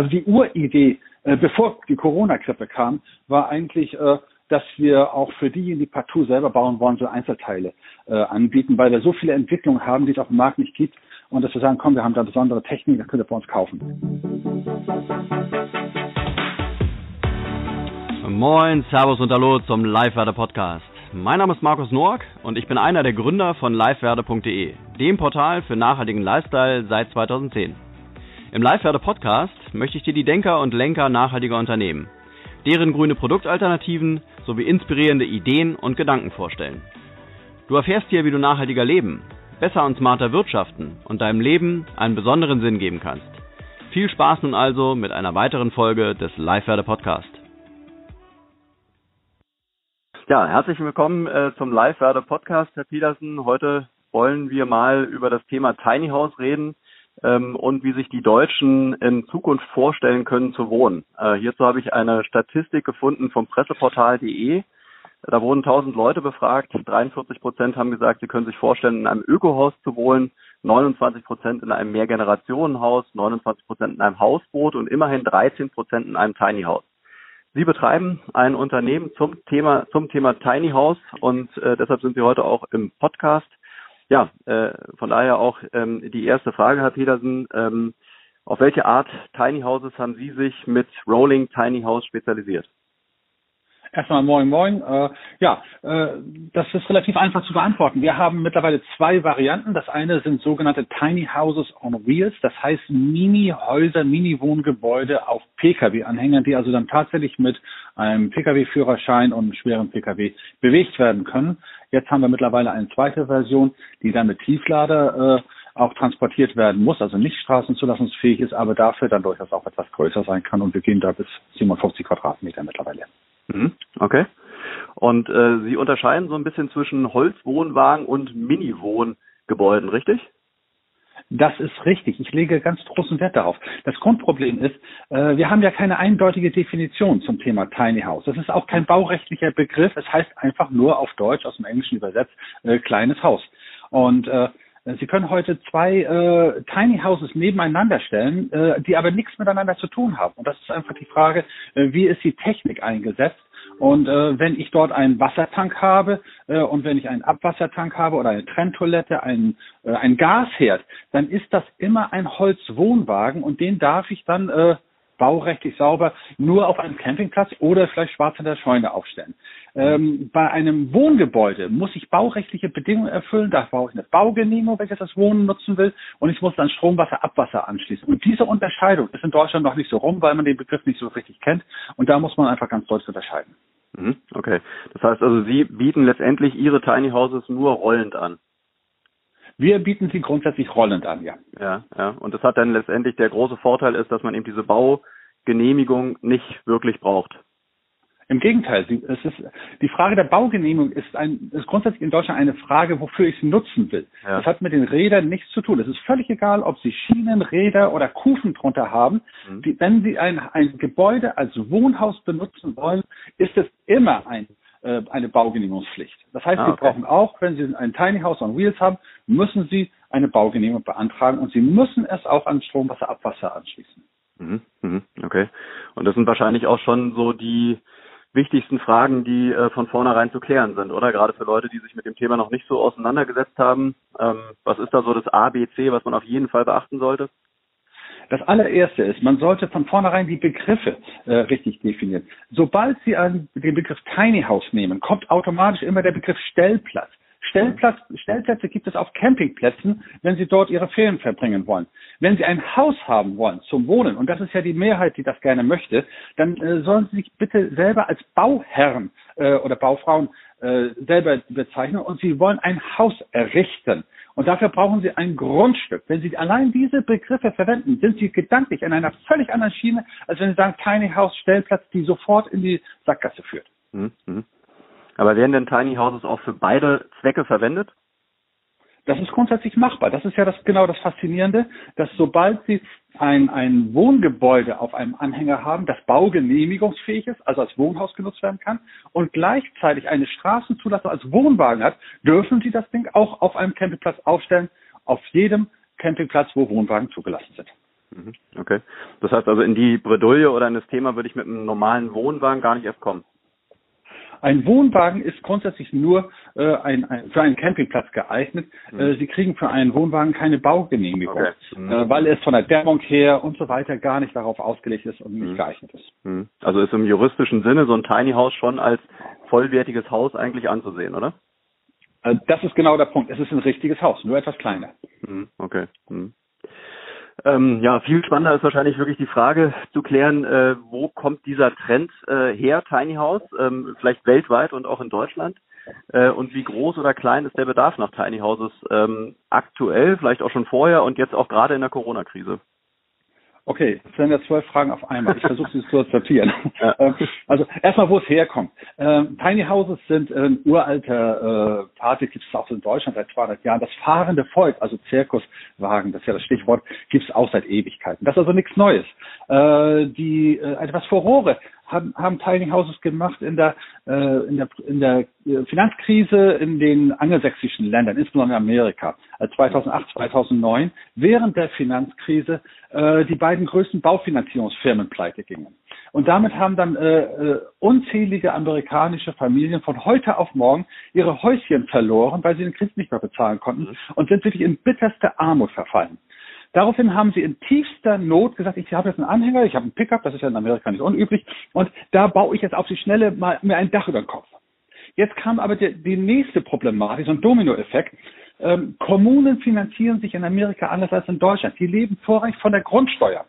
also die Uridee, äh, bevor die Corona-Grippe kam, war eigentlich, äh, dass wir auch für diejenigen, die partout selber bauen wollen, so Einzelteile äh, anbieten, weil wir so viele Entwicklungen haben, die es auf dem Markt nicht gibt. Und dass wir sagen, komm, wir haben da besondere Technik, da könnt ihr bei uns kaufen. Moin, Servus und Hallo zum Live-Werde Podcast. Mein Name ist Markus Noack und ich bin einer der Gründer von livewerde.de, dem Portal für nachhaltigen Lifestyle seit 2010. Im Live-Werde Podcast möchte ich dir die Denker und Lenker nachhaltiger Unternehmen, deren grüne Produktalternativen sowie inspirierende Ideen und Gedanken vorstellen. Du erfährst hier, wie du nachhaltiger leben, besser und smarter wirtschaften und deinem Leben einen besonderen Sinn geben kannst. Viel Spaß nun also mit einer weiteren Folge des Live-Werde Podcast. Ja, herzlich willkommen äh, zum Live-Werde Podcast, Herr Petersen. Heute wollen wir mal über das Thema Tiny House reden ähm, und wie sich die Deutschen in Zukunft vorstellen können zu wohnen. Äh, hierzu habe ich eine Statistik gefunden vom Presseportal.de. Da wurden 1000 Leute befragt. 43 Prozent haben gesagt, sie können sich vorstellen, in einem Ökohaus zu wohnen. 29 Prozent in einem Mehrgenerationenhaus, 29 Prozent in einem Hausboot und immerhin 13 Prozent in einem Tiny House. Sie betreiben ein Unternehmen zum Thema zum Thema Tiny House und äh, deshalb sind Sie heute auch im Podcast. Ja, äh, von daher auch ähm, die erste Frage, Herr Petersen. Ähm, auf welche Art Tiny Houses haben Sie sich mit Rolling Tiny House spezialisiert? Erstmal moin moin. Äh, ja, äh, das ist relativ einfach zu beantworten. Wir haben mittlerweile zwei Varianten. Das eine sind sogenannte Tiny Houses on Wheels, das heißt Mini-Häuser, Mini-Wohngebäude auf Pkw-Anhängern, die also dann tatsächlich mit einem Pkw-Führerschein und einem schweren Pkw bewegt werden können. Jetzt haben wir mittlerweile eine zweite Version, die dann mit Tieflader äh, auch transportiert werden muss, also nicht straßenzulassungsfähig ist, aber dafür dann durchaus auch etwas größer sein kann und wir gehen da bis 57 Quadratmeter mittlerweile. Mhm, okay. Und äh, Sie unterscheiden so ein bisschen zwischen Holzwohnwagen und Mini-Wohngebäuden, richtig? Das ist richtig. Ich lege ganz großen Wert darauf. Das Grundproblem ist, äh, wir haben ja keine eindeutige Definition zum Thema Tiny House. Das ist auch kein baurechtlicher Begriff. Es heißt einfach nur auf Deutsch, aus dem Englischen übersetzt, äh, kleines Haus. Und äh, Sie können heute zwei äh, Tiny Houses nebeneinander stellen, äh, die aber nichts miteinander zu tun haben. Und das ist einfach die Frage, äh, wie ist die Technik eingesetzt? Und äh, wenn ich dort einen Wassertank habe äh, und wenn ich einen Abwassertank habe oder eine Trenntoilette, einen, äh, einen Gasherd, dann ist das immer ein Holzwohnwagen und den darf ich dann äh, baurechtlich sauber nur auf einem Campingplatz oder vielleicht schwarz in der Scheune aufstellen. Ähm, bei einem Wohngebäude muss ich baurechtliche Bedingungen erfüllen. Da brauche ich eine Baugenehmigung, wenn ich das Wohnen nutzen will. Und ich muss dann Strom, Wasser, Abwasser anschließen. Und diese Unterscheidung ist in Deutschland noch nicht so rum, weil man den Begriff nicht so richtig kennt. Und da muss man einfach ganz deutlich unterscheiden. Mhm, okay. Das heißt also, Sie bieten letztendlich Ihre Tiny Houses nur rollend an. Wir bieten sie grundsätzlich rollend an, ja. Ja, ja. Und das hat dann letztendlich der große Vorteil ist, dass man eben diese Baugenehmigung nicht wirklich braucht. Im Gegenteil, es ist, die Frage der Baugenehmigung ist, ein, ist grundsätzlich in Deutschland eine Frage, wofür ich sie nutzen will. Ja. Das hat mit den Rädern nichts zu tun. Es ist völlig egal, ob Sie Schienen, Räder oder Kufen drunter haben. Mhm. Die, wenn Sie ein, ein Gebäude als Wohnhaus benutzen wollen, ist es immer ein äh, eine Baugenehmigungspflicht. Das heißt, ah, okay. Sie brauchen auch, wenn Sie ein Tiny House on Wheels haben, müssen Sie eine Baugenehmigung beantragen und Sie müssen es auch an Strom, Wasser, Abwasser anschließen. Mhm, mhm, okay. Und das sind wahrscheinlich auch schon so die wichtigsten Fragen, die äh, von vornherein zu klären sind, oder? Gerade für Leute, die sich mit dem Thema noch nicht so auseinandergesetzt haben. Ähm, was ist da so das A, B, C, was man auf jeden Fall beachten sollte? Das allererste ist, man sollte von vornherein die Begriffe äh, richtig definieren. Sobald Sie einen, den Begriff Tiny House nehmen, kommt automatisch immer der Begriff Stellplatz. Stellplatz, Stellplätze gibt es auf Campingplätzen, wenn Sie dort Ihre Ferien verbringen wollen. Wenn Sie ein Haus haben wollen zum Wohnen, und das ist ja die Mehrheit, die das gerne möchte, dann äh, sollen Sie sich bitte selber als Bauherren äh, oder Baufrauen äh, selber bezeichnen und Sie wollen ein Haus errichten. Und dafür brauchen Sie ein Grundstück. Wenn Sie allein diese Begriffe verwenden, sind Sie gedanklich in einer völlig anderen Schiene, als wenn Sie sagen Tiny House Stellplatz, die sofort in die Sackgasse führt. Mhm. Aber werden denn Tiny Houses auch für beide Zwecke verwendet? Das ist grundsätzlich machbar. Das ist ja das, genau das Faszinierende, dass sobald Sie ein, ein Wohngebäude auf einem Anhänger haben, das baugenehmigungsfähig ist, also als Wohnhaus genutzt werden kann und gleichzeitig eine Straßenzulassung als Wohnwagen hat, dürfen Sie das Ding auch auf einem Campingplatz aufstellen, auf jedem Campingplatz, wo Wohnwagen zugelassen sind. Mhm. Okay. Das heißt also, in die Bredouille oder in das Thema würde ich mit einem normalen Wohnwagen gar nicht erst kommen. Ein Wohnwagen ist grundsätzlich nur äh, ein, ein, für einen Campingplatz geeignet. Mhm. Äh, Sie kriegen für einen Wohnwagen keine Baugenehmigung, okay. mhm. äh, weil es von der Dämmung her und so weiter gar nicht darauf ausgelegt ist und nicht mhm. geeignet ist. Mhm. Also ist im juristischen Sinne so ein Tiny House schon als vollwertiges Haus eigentlich anzusehen, oder? Äh, das ist genau der Punkt. Es ist ein richtiges Haus, nur etwas kleiner. Mhm. Okay. Ähm, ja, viel spannender ist wahrscheinlich wirklich die Frage zu klären, äh, wo kommt dieser Trend äh, her, Tiny House, ähm, vielleicht weltweit und auch in Deutschland? Äh, und wie groß oder klein ist der Bedarf nach Tiny Houses ähm, aktuell, vielleicht auch schon vorher und jetzt auch gerade in der Corona-Krise? Okay, das sind ja zwölf Fragen auf einmal. Ich versuche sie zu sortieren. Ja. Ähm, also erstmal, wo es herkommt. Ähm, Tiny Houses sind ein uralter äh, Party, gibt es auch in Deutschland seit 200 Jahren. Das fahrende Volk, also Zirkuswagen, das ist ja das Stichwort, gibt es auch seit Ewigkeiten. Das ist also nichts Neues. Äh, die äh, etwas Furore haben, haben Tiny Houses gemacht in der, äh, in der, in der äh, Finanzkrise in den angelsächsischen Ländern, insbesondere in Amerika, 2008, äh, 2009, während der Finanzkrise äh, die beiden größten Baufinanzierungsfirmen pleite gingen. Und damit haben dann äh, äh, unzählige amerikanische Familien von heute auf morgen ihre Häuschen verloren, weil sie den Kredit nicht mehr bezahlen konnten mhm. und sind wirklich in bitterste Armut verfallen. Daraufhin haben sie in tiefster Not gesagt, ich habe jetzt einen Anhänger, ich habe einen Pickup, das ist ja in Amerika nicht unüblich, und da baue ich jetzt auf die Schnelle mal mir ein Dach über den Kopf. Jetzt kam aber die, die nächste Problematik, so ein Dominoeffekt. Ähm, Kommunen finanzieren sich in Amerika anders als in Deutschland. Die leben vorrangig von der Grundsteuer.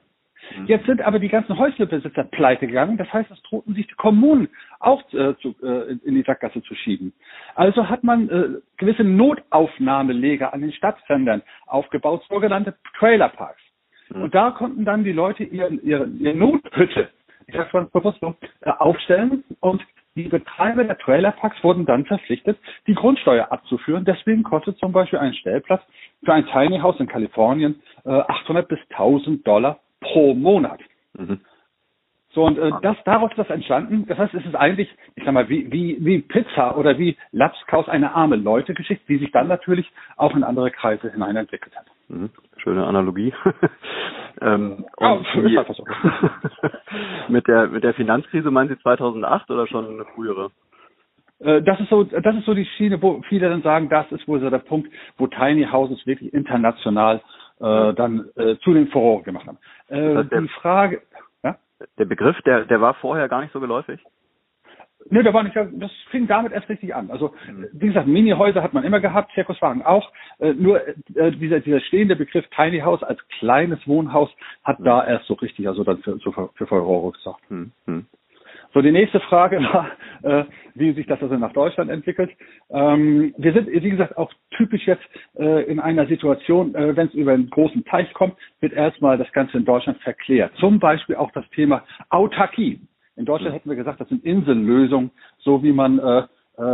Mhm. Jetzt sind aber die ganzen Häuslebesitzer pleite gegangen. Das heißt, es drohten sich die Kommunen auch äh, zu, äh, in die Sackgasse zu schieben. Also hat man äh, gewisse Notaufnahmeleger an den Stadträndern aufgebaut, sogenannte Trailerparks. Mhm. Und da konnten dann die Leute ihre, ihre, ihre Nothütte, ich sage mal bewusst so, äh, aufstellen und die Betreiber der Trailerparks wurden dann verpflichtet, die Grundsteuer abzuführen. Deswegen kostet zum Beispiel ein Stellplatz für ein Tiny House in Kalifornien äh, 800 bis 1000 Dollar pro Monat. Mhm. So, und äh, das, daraus ist das entstanden. Das heißt, es ist eigentlich, ich sag mal, wie, wie, wie Pizza oder wie Lapskaus eine arme Leute-Geschichte, die sich dann natürlich auch in andere Kreise hinein entwickelt hat. Mhm. Schöne Analogie. ähm, ja, die, mit der mit der Finanzkrise meinen Sie 2008 oder schon eine frühere? Äh, das ist so, das ist so die Schiene, wo viele dann sagen, das ist wohl so der Punkt, wo Tiny Houses wirklich international äh, dann äh, zu den Furoren gemacht haben. Äh, das heißt, die Frage, ja? Der Begriff, der, der war vorher gar nicht so geläufig? Nö, der war nicht, das fing damit erst richtig an. Also, mhm. wie gesagt, Mini-Häuser hat man immer gehabt, Zirkuswagen auch. Äh, nur äh, dieser, dieser stehende Begriff Tiny House als kleines Wohnhaus hat mhm. da erst so richtig, also dann für, für, für Furore gesorgt. Mhm. Mhm. So, die nächste Frage war, äh, wie sich das also nach Deutschland entwickelt. Ähm, wir sind, wie gesagt, auch typisch jetzt äh, in einer Situation, äh, wenn es über einen großen Teich kommt, wird erstmal das Ganze in Deutschland verklärt. Zum Beispiel auch das Thema Autarkie. In Deutschland hätten wir gesagt, das sind Insellösungen, so wie man äh,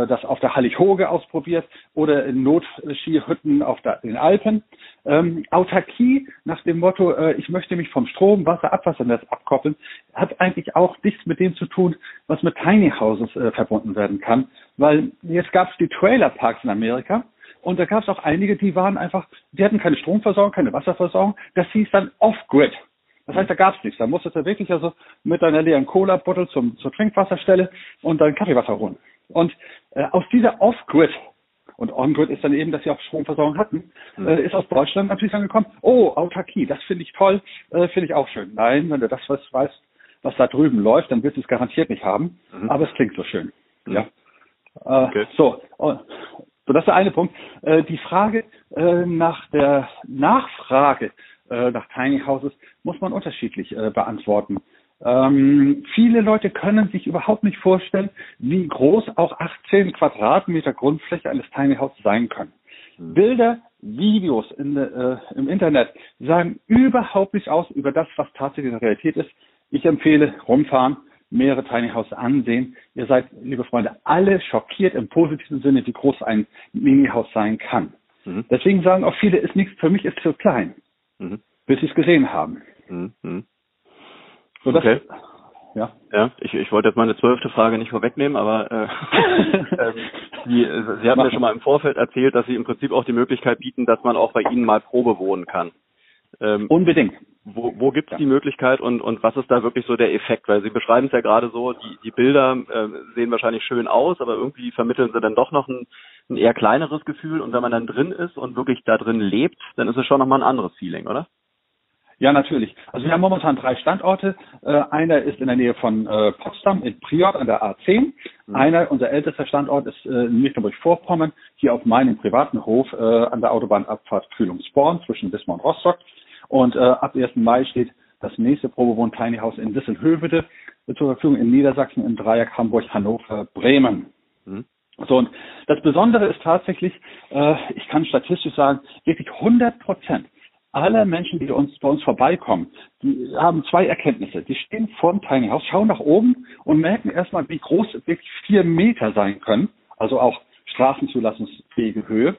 das auf der Hallig-Hoge ausprobiert oder in Notskihütten auf der, den Alpen. Ähm, Autarkie nach dem Motto, äh, ich möchte mich vom Strom, Wasser, Abwassernetz abkoppeln, hat eigentlich auch nichts mit dem zu tun, was mit Tiny Houses äh, verbunden werden kann. Weil jetzt gab es die Trailerparks in Amerika und da gab es auch einige, die waren einfach, die hatten keine Stromversorgung, keine Wasserversorgung. Das hieß dann Off-Grid. Das heißt, da gab es nichts. Da musstest du wirklich also mit deiner leeren Cola-Bottle zur Trinkwasserstelle und dein Kaffeewasser holen. Und äh, aus dieser Off-Grid, und On-Grid ist dann eben, dass sie auch Stromversorgung hatten, mhm. äh, ist aus Deutschland natürlich angekommen, oh, Autarkie, das finde ich toll, äh, finde ich auch schön. Nein, wenn du das was weißt, was da drüben läuft, dann wirst du es garantiert nicht haben, mhm. aber es klingt so schön. Mhm. Ja. Äh, okay. So, oh, so, das ist der eine Punkt. Äh, die Frage äh, nach der Nachfrage äh, nach Tiny Houses muss man unterschiedlich äh, beantworten. Ähm, viele Leute können sich überhaupt nicht vorstellen, wie groß auch 18 Quadratmeter Grundfläche eines Tiny House sein können. Mhm. Bilder, Videos in, äh, im Internet sagen überhaupt nicht aus über das, was tatsächlich in der Realität ist. Ich empfehle rumfahren, mehrere Tiny House ansehen. Ihr seid, liebe Freunde, alle schockiert im positiven Sinne, wie groß ein Mini-Haus sein kann. Mhm. Deswegen sagen auch viele, ist nichts, für mich ist zu klein, mhm. bis sie es gesehen haben. Mhm. So, okay. ja. Ja, ich, ich wollte jetzt meine zwölfte Frage nicht vorwegnehmen, aber äh, äh, Sie, Sie haben ja schon mal im Vorfeld erzählt, dass Sie im Prinzip auch die Möglichkeit bieten, dass man auch bei Ihnen mal Probe wohnen kann. Ähm, Unbedingt. Wo, wo gibt es ja. die Möglichkeit und, und was ist da wirklich so der Effekt? Weil Sie beschreiben es ja gerade so, die, die Bilder äh, sehen wahrscheinlich schön aus, aber irgendwie vermitteln sie dann doch noch ein, ein eher kleineres Gefühl und wenn man dann drin ist und wirklich da drin lebt, dann ist es schon nochmal ein anderes Feeling, oder? Ja, natürlich. Also wir haben momentan drei Standorte. Äh, einer ist in der Nähe von äh, Potsdam in Priort an der A10. Mhm. Einer, unser ältester Standort ist äh, in Mecklenburg-Vorpommern, hier auf meinem privaten Hof äh, an der Autobahnabfahrt Kühlungsborn zwischen Wismar und Rostock. Und äh, ab 1. Mai steht das nächste Probewohn Tiny House in Disselhövede zur Verfügung in Niedersachsen im Dreieck Hamburg, Hannover, Bremen. Mhm. So, und das Besondere ist tatsächlich, äh, ich kann statistisch sagen, wirklich 100 Prozent aller Menschen, die uns, bei uns vorbeikommen, die haben zwei Erkenntnisse. Die stehen vor dem Tiny House, schauen nach oben und merken erstmal, wie groß wirklich vier Meter sein können, also auch straßenzulassungsfähige Höhe,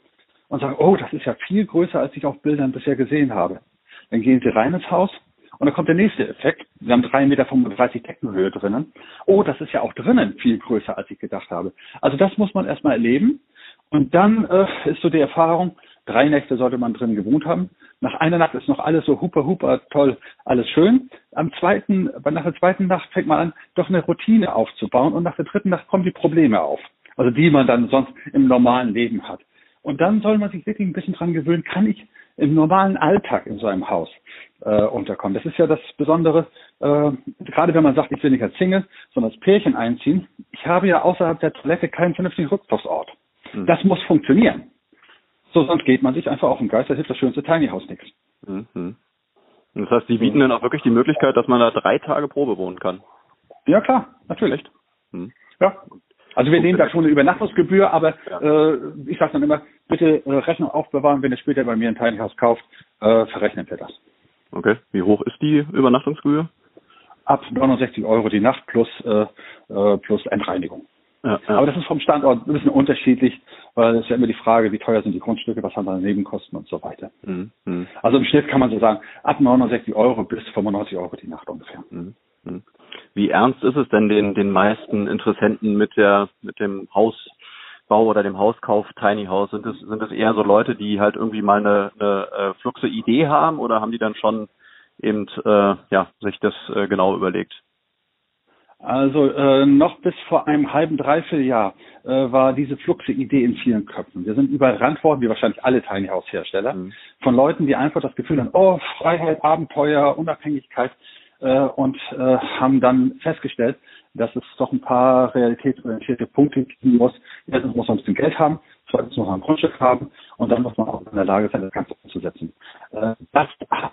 und sagen, oh, das ist ja viel größer, als ich auf Bildern bisher gesehen habe. Dann gehen sie rein ins Haus und dann kommt der nächste Effekt. Wir haben drei Meter 35 Deckenhöhe drinnen. Oh, das ist ja auch drinnen viel größer, als ich gedacht habe. Also das muss man erstmal erleben. Und dann äh, ist so die Erfahrung, drei Nächte sollte man drin gewohnt haben. Nach einer Nacht ist noch alles so huper, huper, toll, alles schön. Am zweiten, nach der zweiten Nacht fängt man an, doch eine Routine aufzubauen und nach der dritten Nacht kommen die Probleme auf. Also die man dann sonst im normalen Leben hat. Und dann soll man sich wirklich ein bisschen dran gewöhnen, kann ich im normalen Alltag in so einem Haus äh, unterkommen. Das ist ja das Besondere, äh, gerade wenn man sagt, ich will nicht als Single, sondern als Pärchen einziehen. Ich habe ja außerhalb der Toilette keinen vernünftigen Rückzugsort. Mhm. Das muss funktionieren. So, sonst geht man sich einfach auf den Geist, da hilft das schönste Tiny House nichts. Mhm. Das heißt, die bieten dann auch wirklich die Möglichkeit, dass man da drei Tage Probe wohnen kann. Ja, klar, natürlich. Mhm. Ja. Also wir nehmen da schon eine Übernachtungsgebühr, aber ja. äh, ich sage dann immer, bitte äh, Rechnung aufbewahren, wenn ihr später bei mir ein Tiny House kauft, äh, verrechnen wir das. Okay. Wie hoch ist die Übernachtungsgebühr? Ab 69 Euro die Nacht plus, äh, äh, plus Entreinigung. Ja, ja. Aber das ist vom Standort ein bisschen unterschiedlich, weil es ist ja immer die Frage, wie teuer sind die Grundstücke, was haben da Nebenkosten und so weiter. Mhm. mhm. Also im Schnitt kann man so sagen, ab 69 Euro bis 95 Euro die Nacht ungefähr. Mhm. mhm. Wie ernst ist es denn den, den meisten Interessenten mit der, mit dem Hausbau oder dem Hauskauf Tiny House? Sind es, sind es eher so Leute, die halt irgendwie mal eine, eine äh, fluxe Idee haben oder haben die dann schon eben, äh, ja, sich das äh, genau überlegt? Also äh, noch bis vor einem halben, dreiviertel Jahr äh, war diese fluxe Idee in vielen Köpfen. Wir sind überrannt worden, wie wahrscheinlich alle Tiny House Hersteller, mhm. von Leuten, die einfach das Gefühl haben, oh, Freiheit, Abenteuer, Unabhängigkeit äh, und äh, haben dann festgestellt, dass es doch ein paar realitätsorientierte Punkte geben muss. Erstens muss man ein bisschen Geld haben, zweitens muss man ein Grundstück haben und dann muss man auch in der Lage sein, das Ganze umzusetzen. Äh, das hat,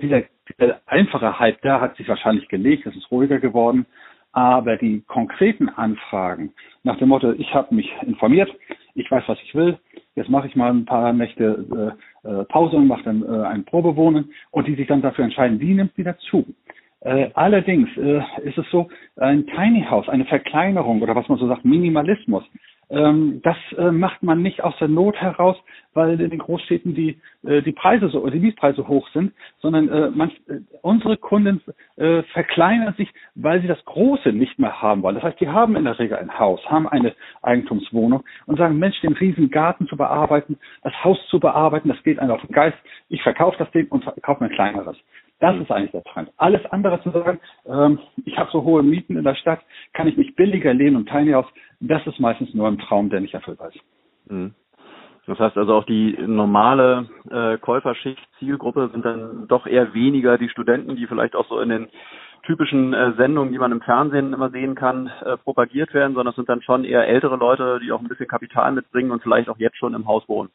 dieser, dieser einfache Hype, da hat sich wahrscheinlich gelegt, es ist ruhiger geworden. Aber die konkreten Anfragen nach dem Motto, ich habe mich informiert, ich weiß, was ich will, jetzt mache ich mal ein paar Nächte äh, äh, Pause und mache dann äh, ein Probewohnen und die sich dann dafür entscheiden, die nimmt wieder zu. Äh, allerdings äh, ist es so, ein Tiny House, eine Verkleinerung oder was man so sagt, Minimalismus, das äh, macht man nicht aus der Not heraus, weil in den Großstädten die, äh, die Preise so, die Mietpreise hoch sind, sondern äh, man, äh, unsere Kunden äh, verkleinern sich, weil sie das Große nicht mehr haben wollen. Das heißt, die haben in der Regel ein Haus, haben eine Eigentumswohnung und sagen, Mensch, den riesen Garten zu bearbeiten, das Haus zu bearbeiten, das geht einem auf den Geist. Ich verkaufe das Ding und kaufe mir ein kleineres. Das ist eigentlich der Trend. Alles andere zu sagen, ähm, ich habe so hohe Mieten in der Stadt, kann ich mich billiger lehnen und Tiny House, das ist meistens nur ein Traum, der nicht erfüllbar ist. Mhm. Das heißt also auch die normale äh, Käuferschicht, Zielgruppe sind dann doch eher weniger die Studenten, die vielleicht auch so in den typischen äh, Sendungen, die man im Fernsehen immer sehen kann, äh, propagiert werden, sondern es sind dann schon eher ältere Leute, die auch ein bisschen Kapital mitbringen und vielleicht auch jetzt schon im Haus wohnen.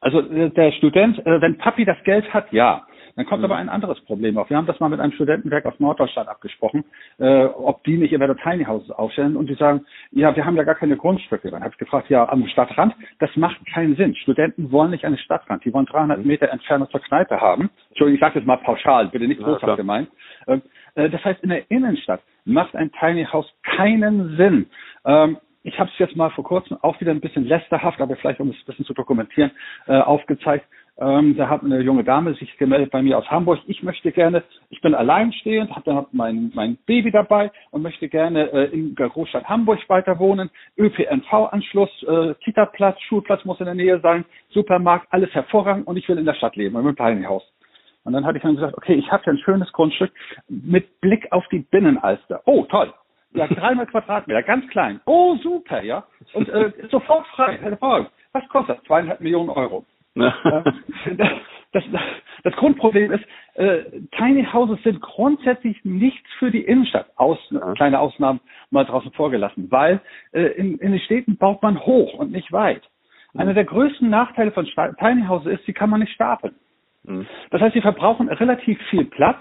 Also äh, der Student, äh, wenn Papi das Geld hat, ja. Dann kommt mhm. aber ein anderes Problem auf. Wir haben das mal mit einem Studentenwerk aus Norddeutschland abgesprochen, äh, ob die nicht ihre Tiny Houses aufstellen und die sagen, ja, wir haben ja gar keine Grundstücke. Dann habe ich gefragt, ja, am Stadtrand, das macht keinen Sinn. Studenten wollen nicht an den Stadtrand, die wollen 300 mhm. Meter Entfernung zur Kneipe haben. Entschuldigung, ich sage jetzt mal pauschal, bitte nicht großartig ja, gemeint. Ähm, äh, das heißt, in der Innenstadt macht ein Tiny House keinen Sinn. Ähm, ich habe es jetzt mal vor kurzem auch wieder ein bisschen lästerhaft, aber vielleicht um es ein bisschen zu dokumentieren, äh, aufgezeigt. Ähm, da hat eine junge Dame sich gemeldet bei mir aus Hamburg. Ich möchte gerne, ich bin alleinstehend, habe dann mein, mein Baby dabei und möchte gerne äh, in der Großstadt Hamburg weiter wohnen. ÖPNV-Anschluss, äh, Kita-Platz, Schulplatz muss in der Nähe sein, Supermarkt, alles hervorragend und ich will in der Stadt leben, in einem Tiny House. Und dann hatte ich dann gesagt, okay, ich habe ja ein schönes Grundstück mit Blick auf die Binnenalster. Oh, toll. Ja, 300 Quadratmeter, ganz klein. Oh, super, ja. Und äh, sofort frei, hervorragend. Was kostet das? Zweieinhalb Millionen Euro. Das, das, das, Grundproblem ist, äh, Tiny Houses sind grundsätzlich nichts für die Innenstadt. Aus, ja. Kleine Ausnahmen mal draußen vorgelassen, weil äh, in, in den Städten baut man hoch und nicht weit. Mhm. Einer der größten Nachteile von Tiny Houses ist, sie kann man nicht stapeln. Mhm. Das heißt, sie verbrauchen relativ viel Platz,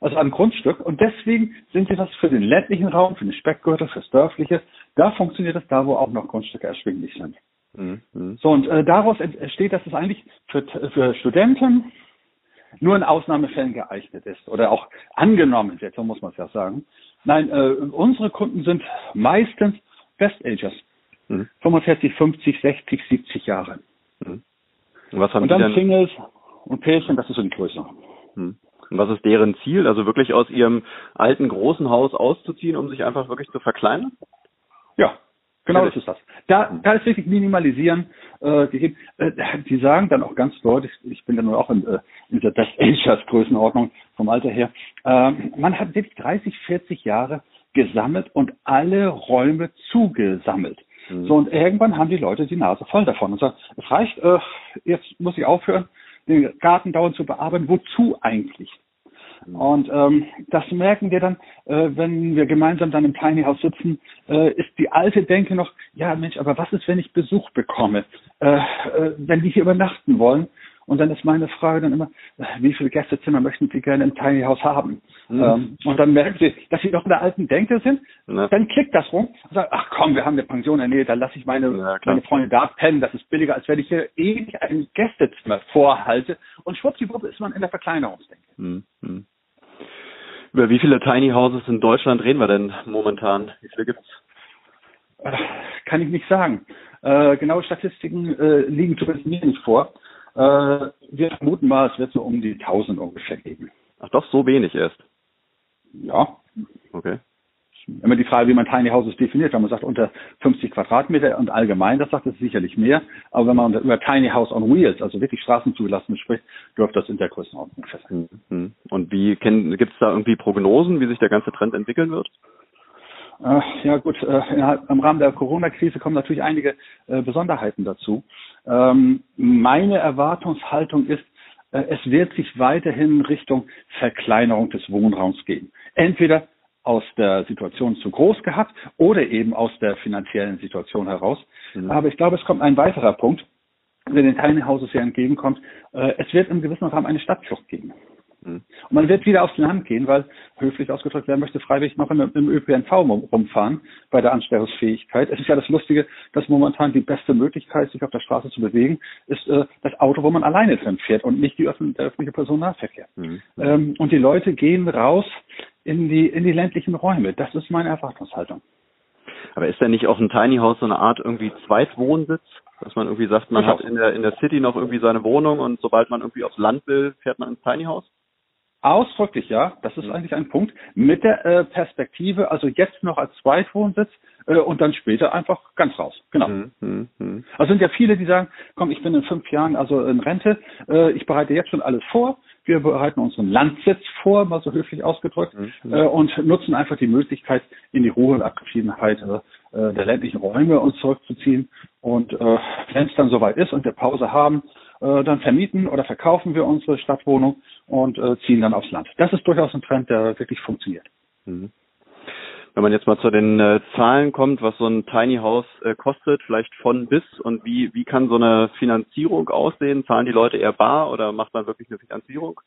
also an Grundstück, und deswegen sind sie das für den ländlichen Raum, für den Speckgürtel, fürs Dörfliche, da funktioniert es da, wo auch noch Grundstücke erschwinglich sind. Mhm. So, und äh, daraus entsteht, dass es eigentlich für, für Studenten nur in Ausnahmefällen geeignet ist oder auch angenommen wird, so muss man es ja sagen. Nein, äh, unsere Kunden sind meistens Best Agers. Mhm. 45, 50, 60, 70 Jahre. Mhm. Und, was haben und dann denn... Singles und Pärchen, das ist so die Größe. Mhm. Und was ist deren Ziel? Also wirklich aus ihrem alten großen Haus auszuziehen, um sich einfach wirklich zu verkleinern? Ja, Genau das ist das. Da, da ist wirklich Minimalisieren äh, gegeben. Äh, die sagen dann auch ganz deutlich, ich bin ja nun auch in, äh, in dieser Best Agers Größenordnung vom Alter her, äh, man hat wirklich 30, 40 Jahre gesammelt und alle Räume zugesammelt. Mhm. So, und irgendwann haben die Leute die Nase voll davon und sagen, es reicht, äh, jetzt muss ich aufhören, den Garten dauernd zu bearbeiten. Wozu eigentlich? Und ähm, das merken wir dann, äh, wenn wir gemeinsam dann im Tiny House sitzen, äh, ist die alte Denke noch, ja Mensch, aber was ist, wenn ich Besuch bekomme, äh, äh, wenn die hier übernachten wollen? Und dann ist meine Frage dann immer, äh, wie viele Gästezimmer möchten Sie gerne im Tiny House haben? Mhm. Ähm, und dann merken Sie, dass Sie noch in der alten Denke sind. Ja. Dann klickt das rum und sagt, ach komm, wir haben eine Pension in der Nähe, dann lasse ich meine, ja, meine Freunde da pennen. Das ist billiger, als wenn ich hier ewig ein Gästezimmer vorhalte. Und schwuppdiwupp ist man in der Verkleinerungsdenke. Mhm. Über wie viele Tiny Houses in Deutschland reden wir denn momentan? Wie viele gibt's? Kann ich nicht sagen. Äh, genaue Statistiken äh, liegen zumindest mir nicht vor. Äh, wir vermuten mal, es wird so um die 1000 ungefähr geben. Ach doch, so wenig erst? Ja. Okay immer die Frage, wie man Tiny Houses definiert. Wenn man sagt unter 50 Quadratmeter und allgemein, das sagt es sicherlich mehr. Aber wenn man über Tiny House on Wheels, also wirklich straßenzugelassen spricht, dürfte das in der Größenordnung sein. Mhm. Und wie gibt es da irgendwie Prognosen, wie sich der ganze Trend entwickeln wird? Äh, ja gut, äh, im Rahmen der Corona-Krise kommen natürlich einige äh, Besonderheiten dazu. Ähm, meine Erwartungshaltung ist, äh, es wird sich weiterhin Richtung Verkleinerung des Wohnraums gehen. Entweder aus der Situation zu groß gehabt oder eben aus der finanziellen Situation heraus. Mhm. Aber ich glaube, es kommt ein weiterer Punkt, der den Tiny Houses sehr entgegenkommt. Äh, es wird im gewissen Rahmen eine Stadtflucht geben. Mhm. Und man wird wieder aufs Land gehen, weil höflich ausgedrückt, wer möchte freiwillig noch im, im ÖPNV rumfahren bei der Anstellungsfähigkeit. Es ist ja das Lustige, dass momentan die beste Möglichkeit, sich auf der Straße zu bewegen, ist äh, das Auto, wo man alleine drin fährt und nicht die öffn der öffentliche Personennahverkehr. Mhm. Ähm, und die Leute gehen raus in die, in die ländlichen Räume. Das ist meine Erwartungshaltung. Aber ist denn nicht auch ein Tiny House so eine Art irgendwie Zweitwohnsitz? Dass man irgendwie sagt, man hat in der, in der City noch irgendwie seine Wohnung und sobald man irgendwie aufs Land will, fährt man ins Tiny House? Ausdrücklich, ja. Das ist mhm. eigentlich ein Punkt. Mit der äh, Perspektive, also jetzt noch als Zweitwohnsitz äh, und dann später einfach ganz raus. Genau. Mhm. Mhm. mhm. Also sind ja viele, die sagen, komm, ich bin in fünf Jahren also in Rente, äh, ich bereite jetzt schon alles vor. Wir bereiten unseren Landsitz vor, mal so höflich ausgedrückt, mhm. äh, und nutzen einfach die Möglichkeit, in die Ruhe und Abgeschiedenheit äh, der ländlichen Räume uns zurückzuziehen. Und äh, wenn es dann soweit ist und wir Pause haben, äh, dann vermieten oder verkaufen wir unsere Stadtwohnung und äh, ziehen dann aufs Land. Das ist durchaus ein Trend, der wirklich funktioniert. Mhm. Wenn man jetzt mal zu den äh, Zahlen kommt, was so ein Tiny House äh, kostet, vielleicht von bis und wie, wie kann so eine Finanzierung aussehen? Zahlen die Leute eher bar oder macht man wirklich eine Finanzierung?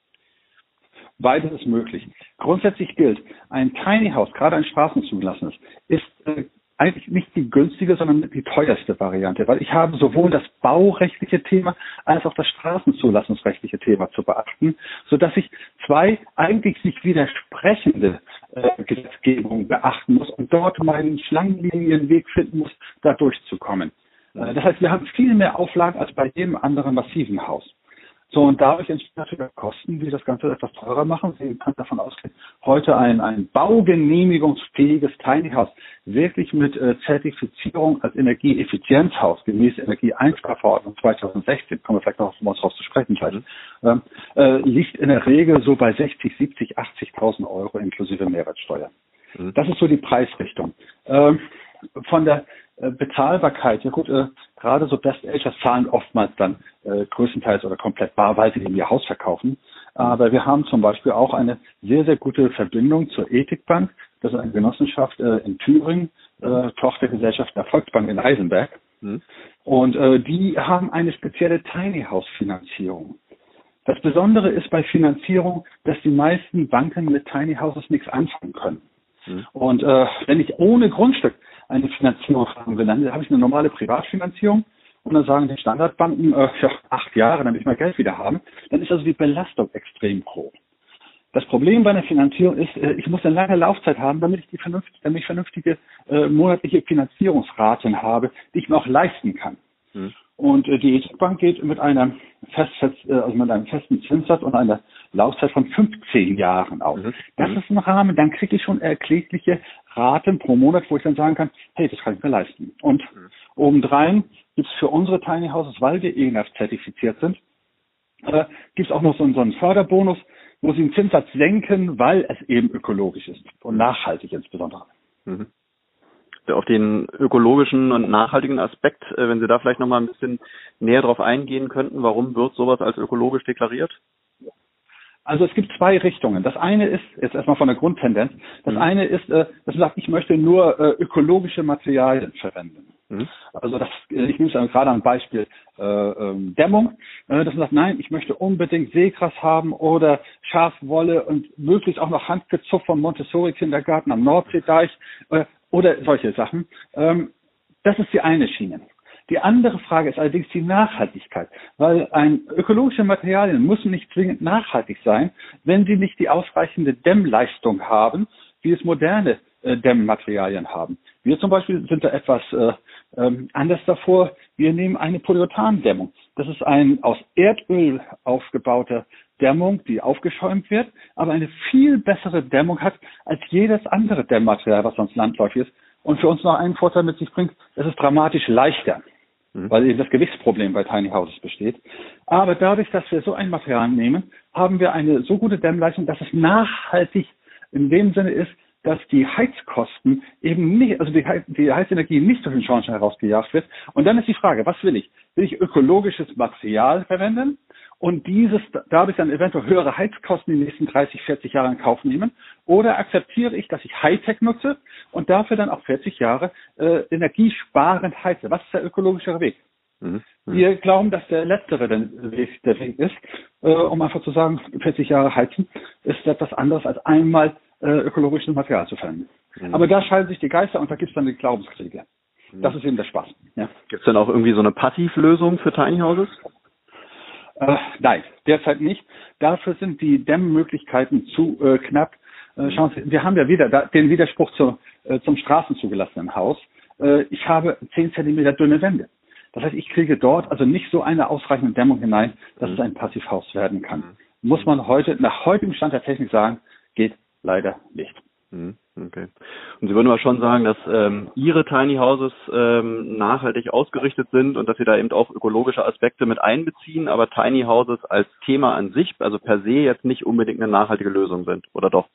Beides ist möglich. Grundsätzlich gilt, ein Tiny House, gerade ein straßenzugelassenes, ist äh, eigentlich nicht die günstige, sondern die teuerste Variante, weil ich habe sowohl das baurechtliche Thema als auch das straßenzulassungsrechtliche Thema zu beachten, so dass ich zwei eigentlich sich widersprechende äh, Gesetzgebungen beachten muss und dort meinen Schlangenlinienweg finden muss, da durchzukommen. Äh, das heißt, wir haben viel mehr Auflagen als bei jedem anderen massiven Haus. So, und dadurch entstehen natürlich Kosten, die das Ganze etwas teurer machen. Sie können davon ausgehen, heute ein, ein baugenehmigungsfähiges Tiny House wirklich mit äh, Zertifizierung als Energieeffizienzhaus gemäß Energieeinsparverordnung 2016, kommen wir vielleicht noch mal drauf zu sprechen gleich, ähm, äh, liegt in der Regel so bei 60, 70, 80.000 Euro inklusive Mehrwertsteuer. Mhm. Das ist so die Preisrichtung. Ähm, von der Bezahlbarkeit, ja gut, äh, gerade so Best Agers zahlen oftmals dann äh, größtenteils oder komplett bar, weil sie eben ihr Haus verkaufen. Aber wir haben zum Beispiel auch eine sehr, sehr gute Verbindung zur Ethikbank. Das ist eine Genossenschaft äh, in Thüringen, äh, Tochtergesellschaft der Volksbank in Eisenberg. Mhm. Und äh, die haben eine spezielle Tiny House Finanzierung. Das Besondere ist bei Finanzierung, dass die meisten Banken mit Tiny Houses nichts anfangen können. Mhm. Und äh, wenn ich ohne Grundstück eine Finanzierung haben will, dann habe ich eine normale Privatfinanzierung und dann sagen die Standardbanken, äh, ja, acht Jahre, will ich mein Geld wieder haben. Dann ist also die Belastung extrem hoch. Das Problem bei einer Finanzierung ist, äh, ich muss eine lange Laufzeit haben, damit ich die vernünftige, damit ich vernünftige äh, monatliche Finanzierungsraten habe, die ich mir auch leisten kann. Hm. Und äh, die Ethikbank geht mit einer fest, äh, also mit einem festen Zinssatz und einer Laufzeit von 15 Jahren aus. Mhm. Das ist ein Rahmen, dann kriege ich schon erklägliche Raten pro Monat, wo ich dann sagen kann, hey, das kann ich mir leisten. Und mhm. obendrein gibt es für unsere Tiny Houses, weil wir ENF zertifiziert sind, äh, gibt es auch noch so, so einen Förderbonus, wo sie den Zinssatz senken, weil es eben ökologisch ist und nachhaltig insbesondere. Mhm auf den ökologischen und nachhaltigen Aspekt, äh, wenn Sie da vielleicht nochmal ein bisschen näher drauf eingehen könnten, warum wird sowas als ökologisch deklariert? Also es gibt zwei Richtungen. Das eine ist, jetzt erstmal von der Grundtendenz, das mhm. eine ist, äh, dass man sagt, ich möchte nur äh, ökologische Materialien verwenden. Mhm. Also das, ich nehme es gerade ein Beispiel äh, ähm, Dämmung, äh, dass man sagt, nein, ich möchte unbedingt Seegras haben oder Schafwolle und möglichst auch noch handgezupft vom Montessori-Kindergarten am Nordseedeich äh, oder solche Sachen. Ähm, das ist die eine Schiene. Die andere Frage ist allerdings die Nachhaltigkeit, weil ein ökologische Materialien müssen nicht zwingend nachhaltig sein, wenn sie nicht die ausreichende Dämmleistung haben, wie es moderne äh, Dämmmaterialien haben. Wir zum Beispiel sind da etwas äh, ähm, anders davor. Wir nehmen eine Polyurethan-Dämmung. Das ist ein aus Erdöl aufgebauter Dämmung, die aufgeschäumt wird, aber eine viel bessere Dämmung hat als jedes andere Dämmmaterial, was sonst landläufig ist. Und für uns noch einen Vorteil mit sich bringt, es ist dramatisch leichter, mhm. weil eben das Gewichtsproblem bei Tiny Houses besteht. Aber dadurch, dass wir so ein Material nehmen, haben wir eine so gute Dämmleistung, dass es nachhaltig in dem Sinne ist, dass die Heizkosten eben nicht, also die, die Heizenergie nicht durch den Schornstein herausgejagt wird. Und dann ist die Frage, was will ich? Will ich ökologisches Material verwenden und dieses dadurch dann eventuell höhere Heizkosten in den nächsten 30, 40 Jahren in Kauf nehmen? Oder akzeptiere ich, dass ich Hightech nutze und dafür dann auch 40 Jahre äh, energiesparend heize? Was ist der ökologischere Weg? Mhm. Wir glauben, dass der letztere der Weg, der Weg ist, äh, um einfach zu sagen, 40 Jahre heizen ist etwas anderes als einmal äh, ökologisches Material zu verwenden. Mhm. Aber da scheiden sich die Geister und da gibt es dann die Glaubenskriege. Mhm. Das ist eben der Spaß. Ja. Gibt es denn auch irgendwie so eine Passivlösung für Tiny Houses? Äh, nein, derzeit nicht. Dafür sind die Dämmmöglichkeiten zu äh, knapp. Äh, schauen Sie, wir haben ja wieder da, den Widerspruch zu, äh, zum straßenzugelassenen Haus. Äh, ich habe 10 Zentimeter dünne Wände. Das heißt, ich kriege dort also nicht so eine ausreichende Dämmung hinein, dass mhm. es ein Passivhaus werden kann. Mhm. Muss man heute, nach heutigem Stand der Technik sagen, geht leider nicht. Mhm. Okay. Und Sie würden aber schon sagen, dass ähm, Ihre Tiny Houses ähm, nachhaltig ausgerichtet sind und dass Sie da eben auch ökologische Aspekte mit einbeziehen, aber Tiny Houses als Thema an sich, also per se jetzt nicht unbedingt eine nachhaltige Lösung sind, oder doch?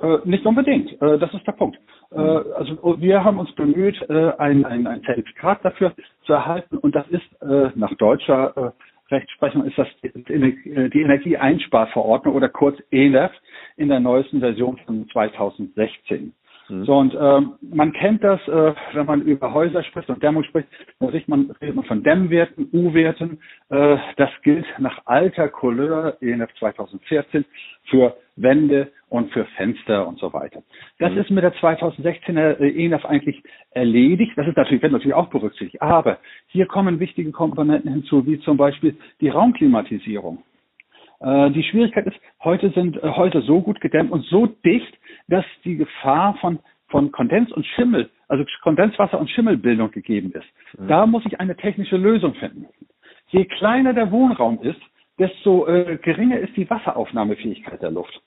Äh, nicht unbedingt. Äh, das ist der Punkt. Äh, also wir haben uns bemüht, äh, ein, ein, ein Zertifikat dafür zu erhalten und das ist äh, nach deutscher äh, Rechtsprechung ist das die Energieeinsparverordnung oder kurz ENEF in der neuesten Version von 2016. Mhm. So, und ähm, man kennt das, äh, wenn man über Häuser spricht und Dämmung spricht, dann redet man, redet man von Dämmwerten, U-Werten. Äh, das gilt nach alter Couleur, ENF 2014, für Wände und für Fenster und so weiter. Das mhm. ist mit der 2016er ENF eigentlich erledigt. Das ist natürlich, wird natürlich auch berücksichtigt. Aber hier kommen wichtige Komponenten hinzu, wie zum Beispiel die Raumklimatisierung. Äh, die Schwierigkeit ist, heute sind äh, Häuser so gut gedämmt und so dicht, dass die Gefahr von, von Kondens und Schimmel, also Kondenswasser und Schimmelbildung gegeben ist. Mhm. Da muss ich eine technische Lösung finden. Je kleiner der Wohnraum ist, desto äh, geringer ist die Wasseraufnahmefähigkeit der Luft.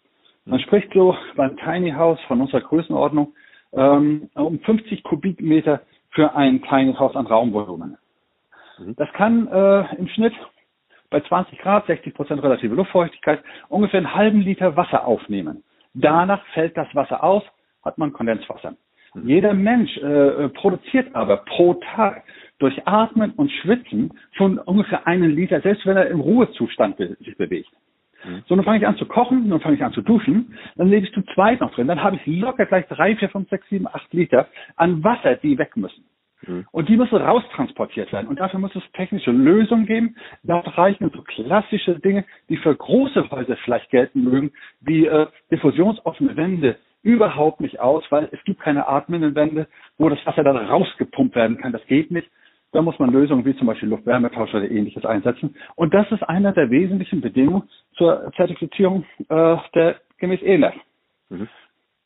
Man spricht so beim Tiny House von unserer Größenordnung ähm, um 50 Kubikmeter für ein Tiny House an Raumvolumen. Mhm. Das kann äh, im Schnitt bei 20 Grad, 60 Prozent relative Luftfeuchtigkeit ungefähr einen halben Liter Wasser aufnehmen. Danach fällt das Wasser aus, hat man Kondenswasser. Mhm. Jeder Mensch äh, produziert aber pro Tag durch Atmen und Schwitzen schon ungefähr einen Liter, selbst wenn er im Ruhezustand be sich bewegt. Mhm. So, nun fange ich an zu kochen, nun fange ich an zu duschen, dann lege ich zu zweit noch drin, dann habe ich locker gleich drei, vier, fünf, sechs, sieben, acht Liter an Wasser, die weg müssen. Mhm. Und die müssen raustransportiert werden. Und dafür muss es technische Lösungen geben. Da reichen so klassische Dinge, die für große Häuser vielleicht gelten mögen, wie äh, diffusionsoffene Wände, überhaupt nicht aus, weil es gibt keine atmenden Wände, wo das Wasser dann rausgepumpt werden kann. Das geht nicht. Da muss man Lösungen wie zum Beispiel Luft-Wärmetausch oder ähnliches einsetzen. Und das ist einer der wesentlichen Bedingungen zur Zertifizierung äh, der gemäß ENEF. Mhm.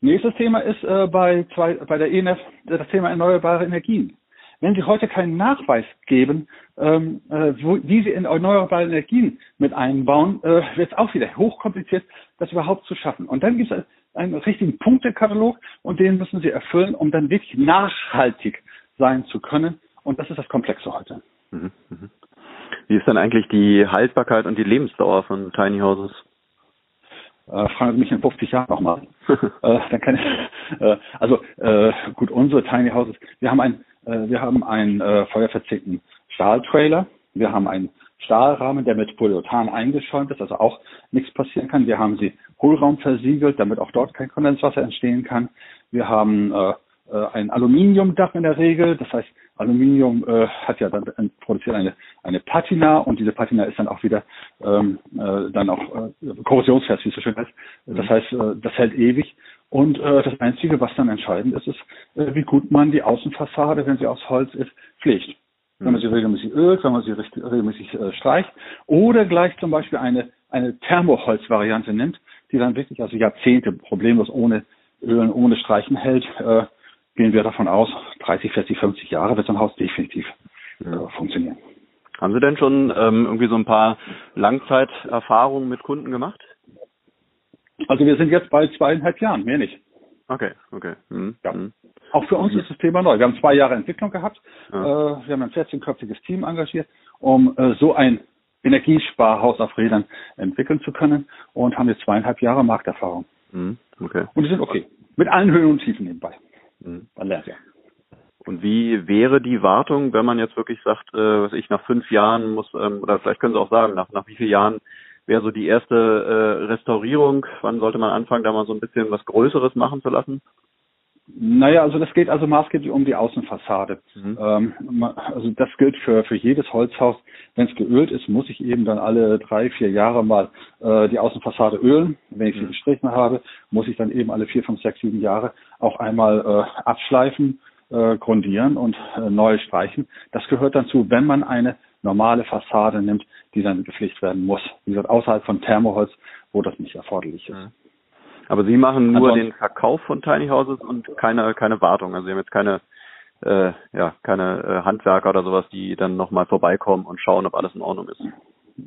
Nächstes Thema ist äh, bei, zwei, bei der ENEF das Thema erneuerbare Energien. Wenn Sie heute keinen Nachweis geben, ähm, äh, wo, wie Sie in erneuerbare Energien mit einbauen, äh, wird es auch wieder hochkompliziert, das überhaupt zu schaffen. Und dann gibt es einen richtigen Punktekatalog und den müssen Sie erfüllen, um dann wirklich nachhaltig sein zu können. Und das ist das Komplexe heute. Mhm, mhm. Wie ist dann eigentlich die Haltbarkeit und die Lebensdauer von Tiny Houses? Äh, fragen Sie mich in 50 Jahren nochmal. äh, dann kann ich, äh, also äh, gut, unsere Tiny Houses, wir haben ein, äh, wir haben einen äh, feuerverzickten Stahltrailer, wir haben einen Stahlrahmen, der mit Polyurethan eingeschäumt ist, also auch nichts passieren kann. Wir haben sie Hohlraum versiegelt, damit auch dort kein Kondenswasser entstehen kann. Wir haben äh, äh, ein Aluminiumdach in der Regel. Das heißt, Aluminium äh, hat ja dann äh, produziert eine, eine Patina und diese Patina ist dann auch wieder ähm, äh, dann auch äh, korrosionsfest, wie es so schön heißt. Das mhm. heißt, äh, das hält ewig. Und äh, das Einzige, was dann entscheidend ist, ist, äh, wie gut man die Außenfassade, wenn sie aus Holz ist, pflegt. Wenn man sie regelmäßig ölt, wenn man sie regelmäßig äh, streicht oder gleich zum Beispiel eine, eine Thermoholz-Variante nimmt, die dann wirklich also Jahrzehnte problemlos ohne Ölen, ohne Streichen hält. Äh, gehen wir davon aus, 30, 40, 50 Jahre wird so ein Haus definitiv äh, funktionieren. Haben Sie denn schon ähm, irgendwie so ein paar Langzeiterfahrungen mit Kunden gemacht? Also wir sind jetzt bei zweieinhalb Jahren, mehr nicht. Okay, okay. Hm, ja. Hm. Auch für uns ist das Thema neu. Wir haben zwei Jahre Entwicklung gehabt. Ja. Äh, wir haben ein 14-köpfiges Team engagiert, um äh, so ein Energiesparhaus auf Rädern entwickeln zu können und haben jetzt zweieinhalb Jahre Markterfahrung. Hm, okay. Und die sind okay. Mit allen Höhen und Tiefen nebenbei. Mhm. Man lernt ja. Und wie wäre die Wartung, wenn man jetzt wirklich sagt, äh, was ich nach fünf Jahren muss, ähm, oder vielleicht können Sie auch sagen, nach, nach wie vielen Jahren wäre so die erste äh, Restaurierung? Wann sollte man anfangen, da mal so ein bisschen was Größeres machen zu lassen? Naja, also das geht also maßgeblich um die Außenfassade. Mhm. Ähm, also das gilt für, für jedes Holzhaus. Wenn es geölt ist, muss ich eben dann alle drei, vier Jahre mal äh, die Außenfassade ölen. Wenn ich sie mhm. gestrichen habe, muss ich dann eben alle vier, fünf, sechs, sieben Jahre auch einmal äh, abschleifen, äh, grundieren und äh, neu streichen. Das gehört dann zu, wenn man eine normale Fassade nimmt, die dann gepflegt werden muss. Wie gesagt, außerhalb von Thermoholz, wo das nicht erforderlich ist. Mhm. Aber Sie machen nur Ansonsten, den Verkauf von Tiny Houses und keine, keine Wartung. Also Sie haben jetzt keine, äh, ja, keine äh, Handwerker oder sowas, die dann nochmal vorbeikommen und schauen, ob alles in Ordnung ist.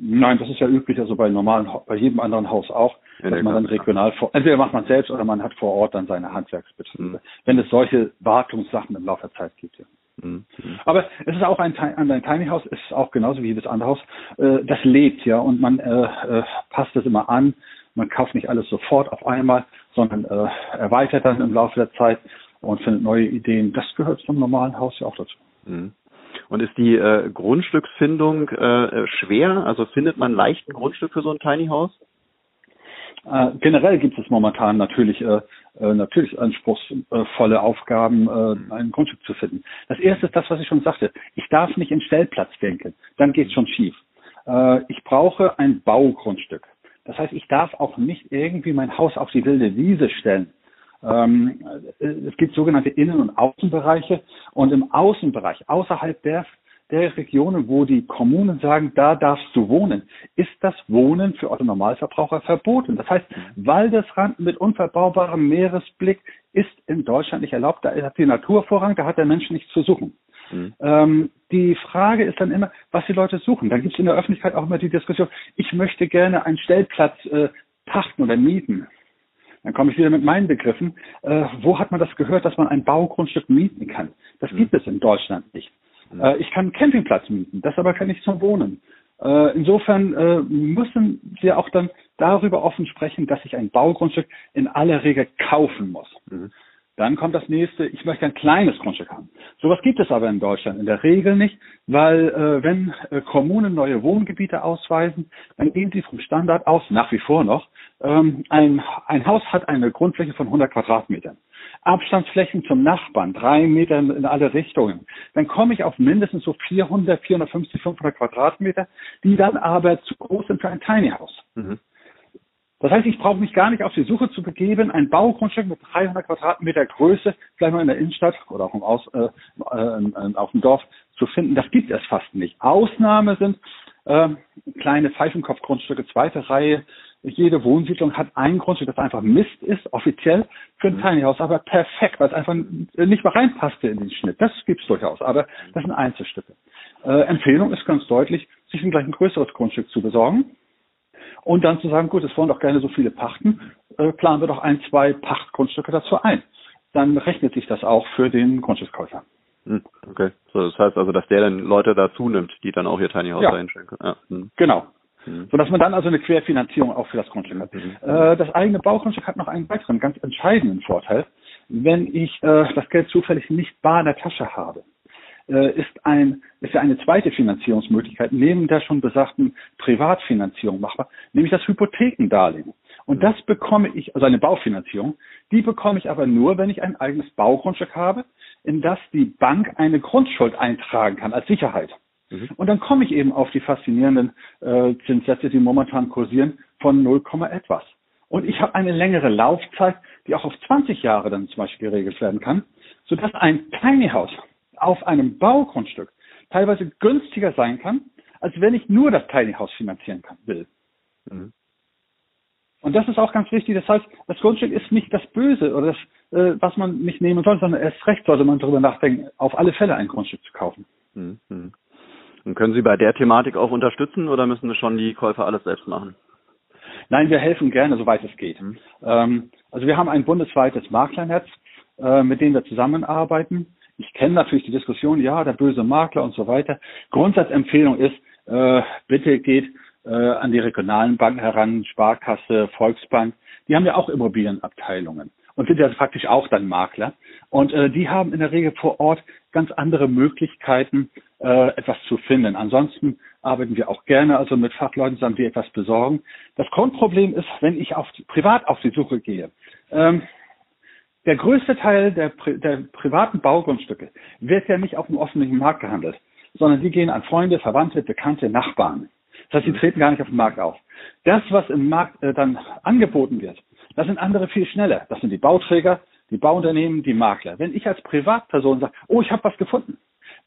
Nein, das ist ja üblich, also bei normalen, bei jedem anderen Haus auch, ja, dass man dann regional vor, entweder macht man selbst oder man hat vor Ort dann seine Handwerksbetriebe, mhm. wenn es solche Wartungssachen im Laufe der Zeit gibt. Ja. Mhm. Aber es ist auch ein, ein Tiny House, ist auch genauso wie jedes andere Haus, äh, das lebt ja und man äh, äh, passt es immer an, man kauft nicht alles sofort auf einmal, sondern äh, erweitert dann im Laufe der Zeit und findet neue Ideen. Das gehört zum normalen Haus ja auch dazu. Mhm. Und ist die äh, Grundstücksfindung äh, schwer? Also findet man leicht ein Grundstück für so ein Tiny House? Äh, generell gibt es momentan natürlich äh, äh, natürlich anspruchsvolle Aufgaben, äh, ein Grundstück zu finden. Das erste ist das, was ich schon sagte. Ich darf nicht in Stellplatz denken. Dann geht es schon schief. Äh, ich brauche ein Baugrundstück. Das heißt, ich darf auch nicht irgendwie mein Haus auf die wilde Wiese stellen. Ähm, es gibt sogenannte Innen- und Außenbereiche und im Außenbereich, außerhalb der, der Regionen, wo die Kommunen sagen, da darfst du wohnen, ist das Wohnen für Otto Normalverbraucher verboten. Das heißt, Waldesrand mit unverbaubarem Meeresblick ist in Deutschland nicht erlaubt. Da hat die Natur Vorrang, da hat der Mensch nichts zu suchen. Mhm. Ähm, die Frage ist dann immer, was die Leute suchen. Da gibt es in der Öffentlichkeit auch immer die Diskussion, ich möchte gerne einen Stellplatz äh, pachten oder mieten. Dann komme ich wieder mit meinen Begriffen. Äh, wo hat man das gehört, dass man ein Baugrundstück mieten kann? Das mhm. gibt es in Deutschland nicht. Mhm. Äh, ich kann einen Campingplatz mieten, das aber kann ich zum Wohnen. Äh, insofern äh, müssen wir auch dann darüber offen sprechen, dass ich ein Baugrundstück in aller Regel kaufen muss. Mhm. Dann kommt das nächste, ich möchte ein kleines Grundstück haben. Sowas gibt es aber in Deutschland in der Regel nicht, weil äh, wenn äh, Kommunen neue Wohngebiete ausweisen, dann gehen sie vom Standard aus, nach wie vor noch, ähm, ein, ein Haus hat eine Grundfläche von 100 Quadratmetern. Abstandsflächen zum Nachbarn, drei Meter in alle Richtungen. Dann komme ich auf mindestens so 400, 450, 500 Quadratmeter, die dann aber zu groß sind für ein Tiny House. Mhm. Das heißt, ich brauche mich gar nicht auf die Suche zu begeben, ein Baugrundstück mit 300 Quadratmeter Größe, vielleicht mal in der Innenstadt oder auch im Aus, äh, äh, auf dem Dorf zu finden. Das gibt es fast nicht. Ausnahme sind äh, kleine Pfeifenkopfgrundstücke, zweite Reihe. Jede Wohnsiedlung hat ein Grundstück, das einfach Mist ist, offiziell für ein mhm. Tiny House, aber perfekt, weil es einfach nicht mal reinpasste in den Schnitt. Das gibt's durchaus, aber das sind Einzelstücke. Äh, Empfehlung ist ganz deutlich, sich ein gleich ein größeres Grundstück zu besorgen und dann zu sagen, gut, es wollen doch gerne so viele pachten, äh, planen wir doch ein, zwei Pachtgrundstücke dazu ein. Dann rechnet sich das auch für den Grundstückskäufer. Hm, okay, so, das heißt also, dass der dann Leute dazu nimmt, die dann auch ihr Tiny House ja. einschenken. Ja. Hm. Genau. Hm. So dass man dann also eine Querfinanzierung auch für das Grundstück hat. Mhm. Äh, das eigene Baugrundstück hat noch einen weiteren ganz entscheidenden Vorteil. Wenn ich äh, das Geld zufällig nicht bar in der Tasche habe, ist, ein, ist ja eine zweite Finanzierungsmöglichkeit neben der schon besagten Privatfinanzierung machbar, nämlich das Hypothekendarlehen. Und das bekomme ich, also eine Baufinanzierung, die bekomme ich aber nur, wenn ich ein eigenes Baugrundstück habe, in das die Bank eine Grundschuld eintragen kann als Sicherheit. Mhm. Und dann komme ich eben auf die faszinierenden äh, Zinssätze, die momentan kursieren, von 0, etwas. Und ich habe eine längere Laufzeit, die auch auf 20 Jahre dann zum Beispiel geregelt werden kann, sodass ein Tiny House auf einem Baugrundstück teilweise günstiger sein kann, als wenn ich nur das Tiny House finanzieren kann, will. Mhm. Und das ist auch ganz wichtig. Das heißt, das Grundstück ist nicht das Böse oder das, äh, was man nicht nehmen soll, sondern erst recht sollte man darüber nachdenken, auf alle Fälle ein Grundstück zu kaufen. Mhm. Und können Sie bei der Thematik auch unterstützen oder müssen wir schon die Käufer alles selbst machen? Nein, wir helfen gerne, soweit es geht. Mhm. Ähm, also wir haben ein bundesweites Maklernetz, äh, mit dem wir zusammenarbeiten. Ich kenne natürlich die Diskussion, ja, der böse Makler und so weiter. Grundsatzempfehlung ist, äh, bitte geht äh, an die regionalen Banken heran, Sparkasse, Volksbank. Die haben ja auch Immobilienabteilungen und sind ja faktisch auch dann Makler. Und äh, die haben in der Regel vor Ort ganz andere Möglichkeiten, äh, etwas zu finden. Ansonsten arbeiten wir auch gerne also mit Fachleuten zusammen, die etwas besorgen. Das Grundproblem ist, wenn ich auf privat auf die Suche gehe. Ähm, der größte Teil der, der privaten Baugrundstücke wird ja nicht auf dem offentlichen Markt gehandelt, sondern die gehen an Freunde, Verwandte, Bekannte, Nachbarn. Das heißt, sie treten gar nicht auf dem Markt auf. Das, was im Markt äh, dann angeboten wird, das sind andere viel schneller. Das sind die Bauträger, die Bauunternehmen, die Makler. Wenn ich als Privatperson sage, oh, ich habe was gefunden,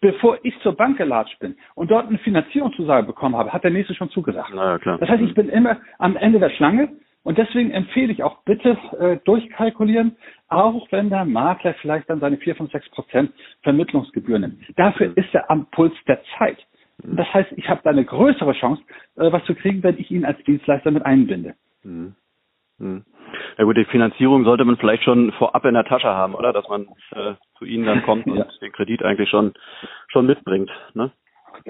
bevor ich zur Bank gelatscht bin und dort eine Finanzierungszusage bekommen habe, hat der nächste schon zugesagt. Na, klar. Das heißt, ich bin immer am Ende der Schlange und deswegen empfehle ich auch bitte äh, durchkalkulieren, auch wenn der Makler vielleicht dann seine 4, 5, 6 Prozent Vermittlungsgebühr nimmt. Dafür ist er am Puls der Zeit. Das heißt, ich habe da eine größere Chance, äh, was zu kriegen, wenn ich ihn als Dienstleister mit einbinde. Mhm. Mhm. Ja gut, die Finanzierung sollte man vielleicht schon vorab in der Tasche haben, oder? Dass man äh, zu Ihnen dann kommt und ja. den Kredit eigentlich schon schon mitbringt. Ne?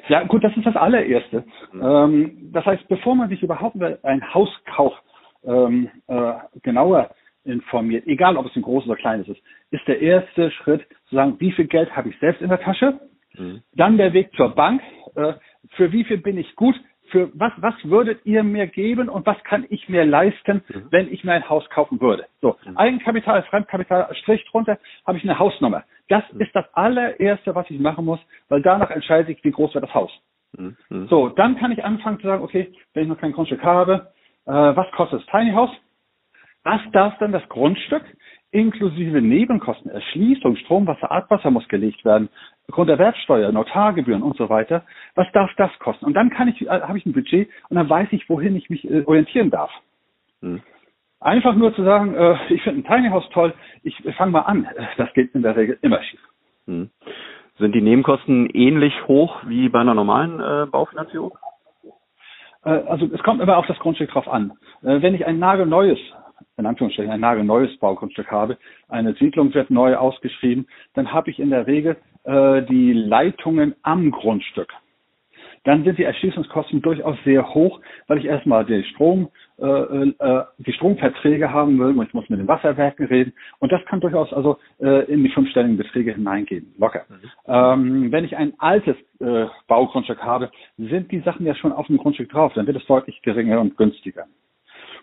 Ja gut, das ist das allererste. Mhm. Ähm, das heißt, bevor man sich überhaupt über ein Haus kauft, ähm, äh, genauer informiert, egal ob es ein großes oder kleines ist, ist der erste Schritt zu sagen, wie viel Geld habe ich selbst in der Tasche? Mhm. Dann der Weg zur Bank, äh, für wie viel bin ich gut? Für was, was würdet ihr mir geben und was kann ich mir leisten, mhm. wenn ich mir ein Haus kaufen würde? So, mhm. Eigenkapital, Fremdkapital, Strich drunter, habe ich eine Hausnummer. Das mhm. ist das allererste, was ich machen muss, weil danach entscheide ich, wie groß wird das Haus. Mhm. Mhm. So, dann kann ich anfangen zu sagen, okay, wenn ich noch kein Grundstück habe, äh, was kostet das Tiny House? Was darf dann das Grundstück inklusive Nebenkosten, Erschließung, Strom, Wasser, Abwasser muss gelegt werden, Grunderwerbsteuer, Notargebühren und so weiter. Was darf das kosten? Und dann kann ich, äh, habe ich ein Budget und dann weiß ich, wohin ich mich äh, orientieren darf. Hm. Einfach nur zu sagen, äh, ich finde ein Tiny House toll, ich fange mal an, das geht in der Regel immer schief. Hm. Sind die Nebenkosten ähnlich hoch wie bei einer normalen äh, Baufinanzierung? Äh, also es kommt immer auf das Grundstück drauf an. Äh, wenn ich ein nagelneues, in Anführungsstrichen ein nagelneues Baugrundstück habe, eine Siedlung wird neu ausgeschrieben, dann habe ich in der Regel äh, die Leitungen am Grundstück dann sind die Erschließungskosten durchaus sehr hoch, weil ich erstmal den Strom, die Stromverträge haben will und ich muss mit den Wasserwerken reden. Und das kann durchaus also äh, in die fünfstelligen Beträge hineingehen, locker. Mhm. Ähm, wenn ich ein altes äh, Baugrundstück habe, sind die Sachen ja schon auf dem Grundstück drauf, dann wird es deutlich geringer und günstiger.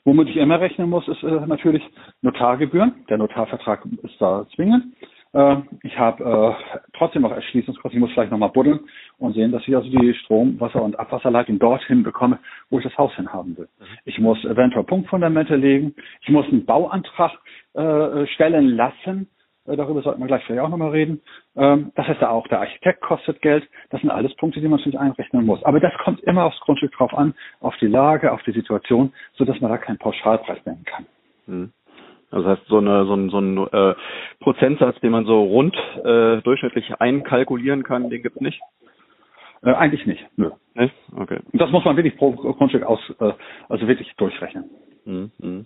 Womit ich immer rechnen muss, ist äh, natürlich Notargebühren. Der Notarvertrag ist da zwingend. Äh, ich habe äh, trotzdem noch Erschließungskosten. Ich muss vielleicht nochmal buddeln und sehen, dass ich also die Strom-, Wasser- und Abwasserleitung dorthin bekomme, wo ich das Haus hin haben will. Mhm. Ich muss eventuell Punktfundamente legen. Ich muss einen Bauantrag äh, stellen lassen. Äh, darüber sollten wir gleich vielleicht auch nochmal reden. Ähm, das heißt ja auch, der Architekt kostet Geld. Das sind alles Punkte, die man natürlich einrechnen muss. Aber das kommt immer aufs Grundstück drauf an, auf die Lage, auf die Situation, sodass man da keinen Pauschalpreis nennen kann. Mhm. Das heißt, so, eine, so ein, so ein äh, Prozentsatz, den man so rund äh, durchschnittlich einkalkulieren kann, den gibt's nicht? Äh, eigentlich nicht, nö. Nee? Okay. Das muss man wirklich pro Grundstück aus, äh, also wirklich durchrechnen. Mhm. mhm.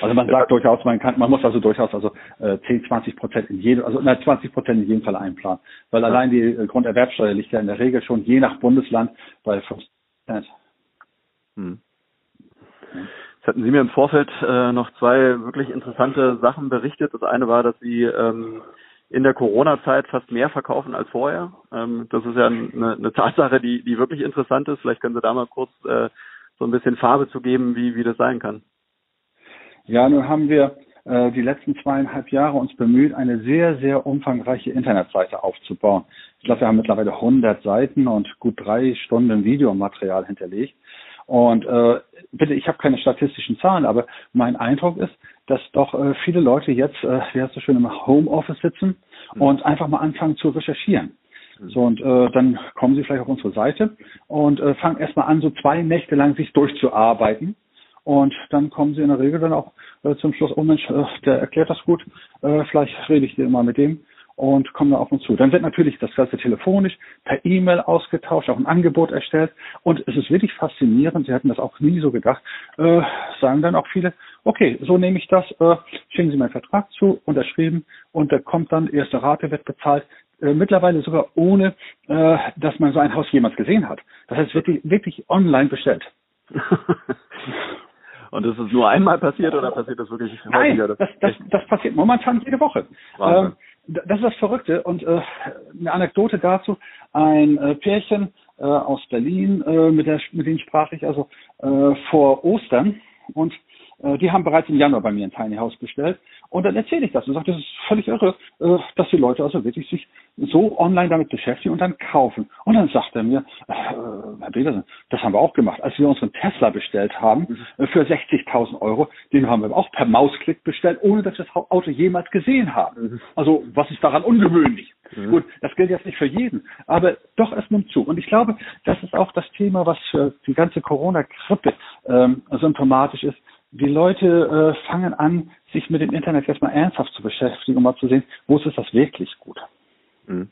Also man sagt ja. durchaus, man kann, man muss also durchaus also äh, 10, 20 Prozent in jedem, also na, 20 Prozent in jedem Fall einplanen, weil ja. allein die äh, Grunderwerbsteuer liegt ja in der Regel schon je nach Bundesland bei 5 Prozent. Hm. Jetzt hatten Sie mir im Vorfeld äh, noch zwei wirklich interessante Sachen berichtet. Das eine war, dass Sie ähm, in der Corona-Zeit fast mehr verkaufen als vorher. Ähm, das ist ja eine, eine Tatsache, die, die wirklich interessant ist. Vielleicht können Sie da mal kurz äh, so ein bisschen Farbe zu geben, wie, wie das sein kann. Ja, nun haben wir äh, die letzten zweieinhalb Jahre uns bemüht, eine sehr, sehr umfangreiche Internetseite aufzubauen. Ich glaube, wir haben mittlerweile 100 Seiten und gut drei Stunden Videomaterial hinterlegt. Und äh, bitte, ich habe keine statistischen Zahlen, aber mein Eindruck ist, dass doch äh, viele Leute jetzt, äh, wie hast du schön im Homeoffice sitzen mhm. und einfach mal anfangen zu recherchieren. Mhm. So, und äh, dann kommen sie vielleicht auf unsere Seite und äh, fangen erstmal an, so zwei Nächte lang sich durchzuarbeiten. Und dann kommen sie in der Regel dann auch äh, zum Schluss, oh Mensch, äh, der erklärt das gut, äh, vielleicht rede ich dir mal mit dem und kommen da auf uns zu. Dann wird natürlich das Ganze telefonisch, per E-Mail ausgetauscht, auch ein Angebot erstellt. Und es ist wirklich faszinierend, Sie hätten das auch nie so gedacht, äh, sagen dann auch viele, okay, so nehme ich das, äh, schicken Sie meinen Vertrag zu, unterschrieben und da kommt dann, erste Rate wird bezahlt, äh, mittlerweile sogar ohne, äh, dass man so ein Haus jemals gesehen hat. Das heißt wirklich, wirklich online bestellt. Und ist es nur einmal passiert oder passiert das wirklich Nein, häufiger? Das, das, das, passiert momentan jede Woche. Ähm, das ist das Verrückte. Und äh, eine Anekdote dazu. Ein äh, Pärchen äh, aus Berlin, äh, mit, der, mit denen sprach ich also äh, vor Ostern. Und die haben bereits im Januar bei mir ein Tiny House bestellt. Und dann erzähle ich das und sage, das ist völlig irre, äh, dass die Leute also wirklich sich so online damit beschäftigen und dann kaufen. Und dann sagt er mir, äh, Herr Petersen, das haben wir auch gemacht. Als wir unseren Tesla bestellt haben mhm. für 60.000 Euro, den haben wir auch per Mausklick bestellt, ohne dass wir das Auto jemals gesehen haben. Mhm. Also was ist daran ungewöhnlich? Mhm. Gut, das gilt jetzt nicht für jeden, aber doch, es nimmt zu. Und ich glaube, das ist auch das Thema, was für die ganze Corona-Grippe ähm, symptomatisch ist die Leute äh, fangen an, sich mit dem Internet jetzt mal ernsthaft zu beschäftigen, um mal zu sehen, wo ist das wirklich gut. Mhm.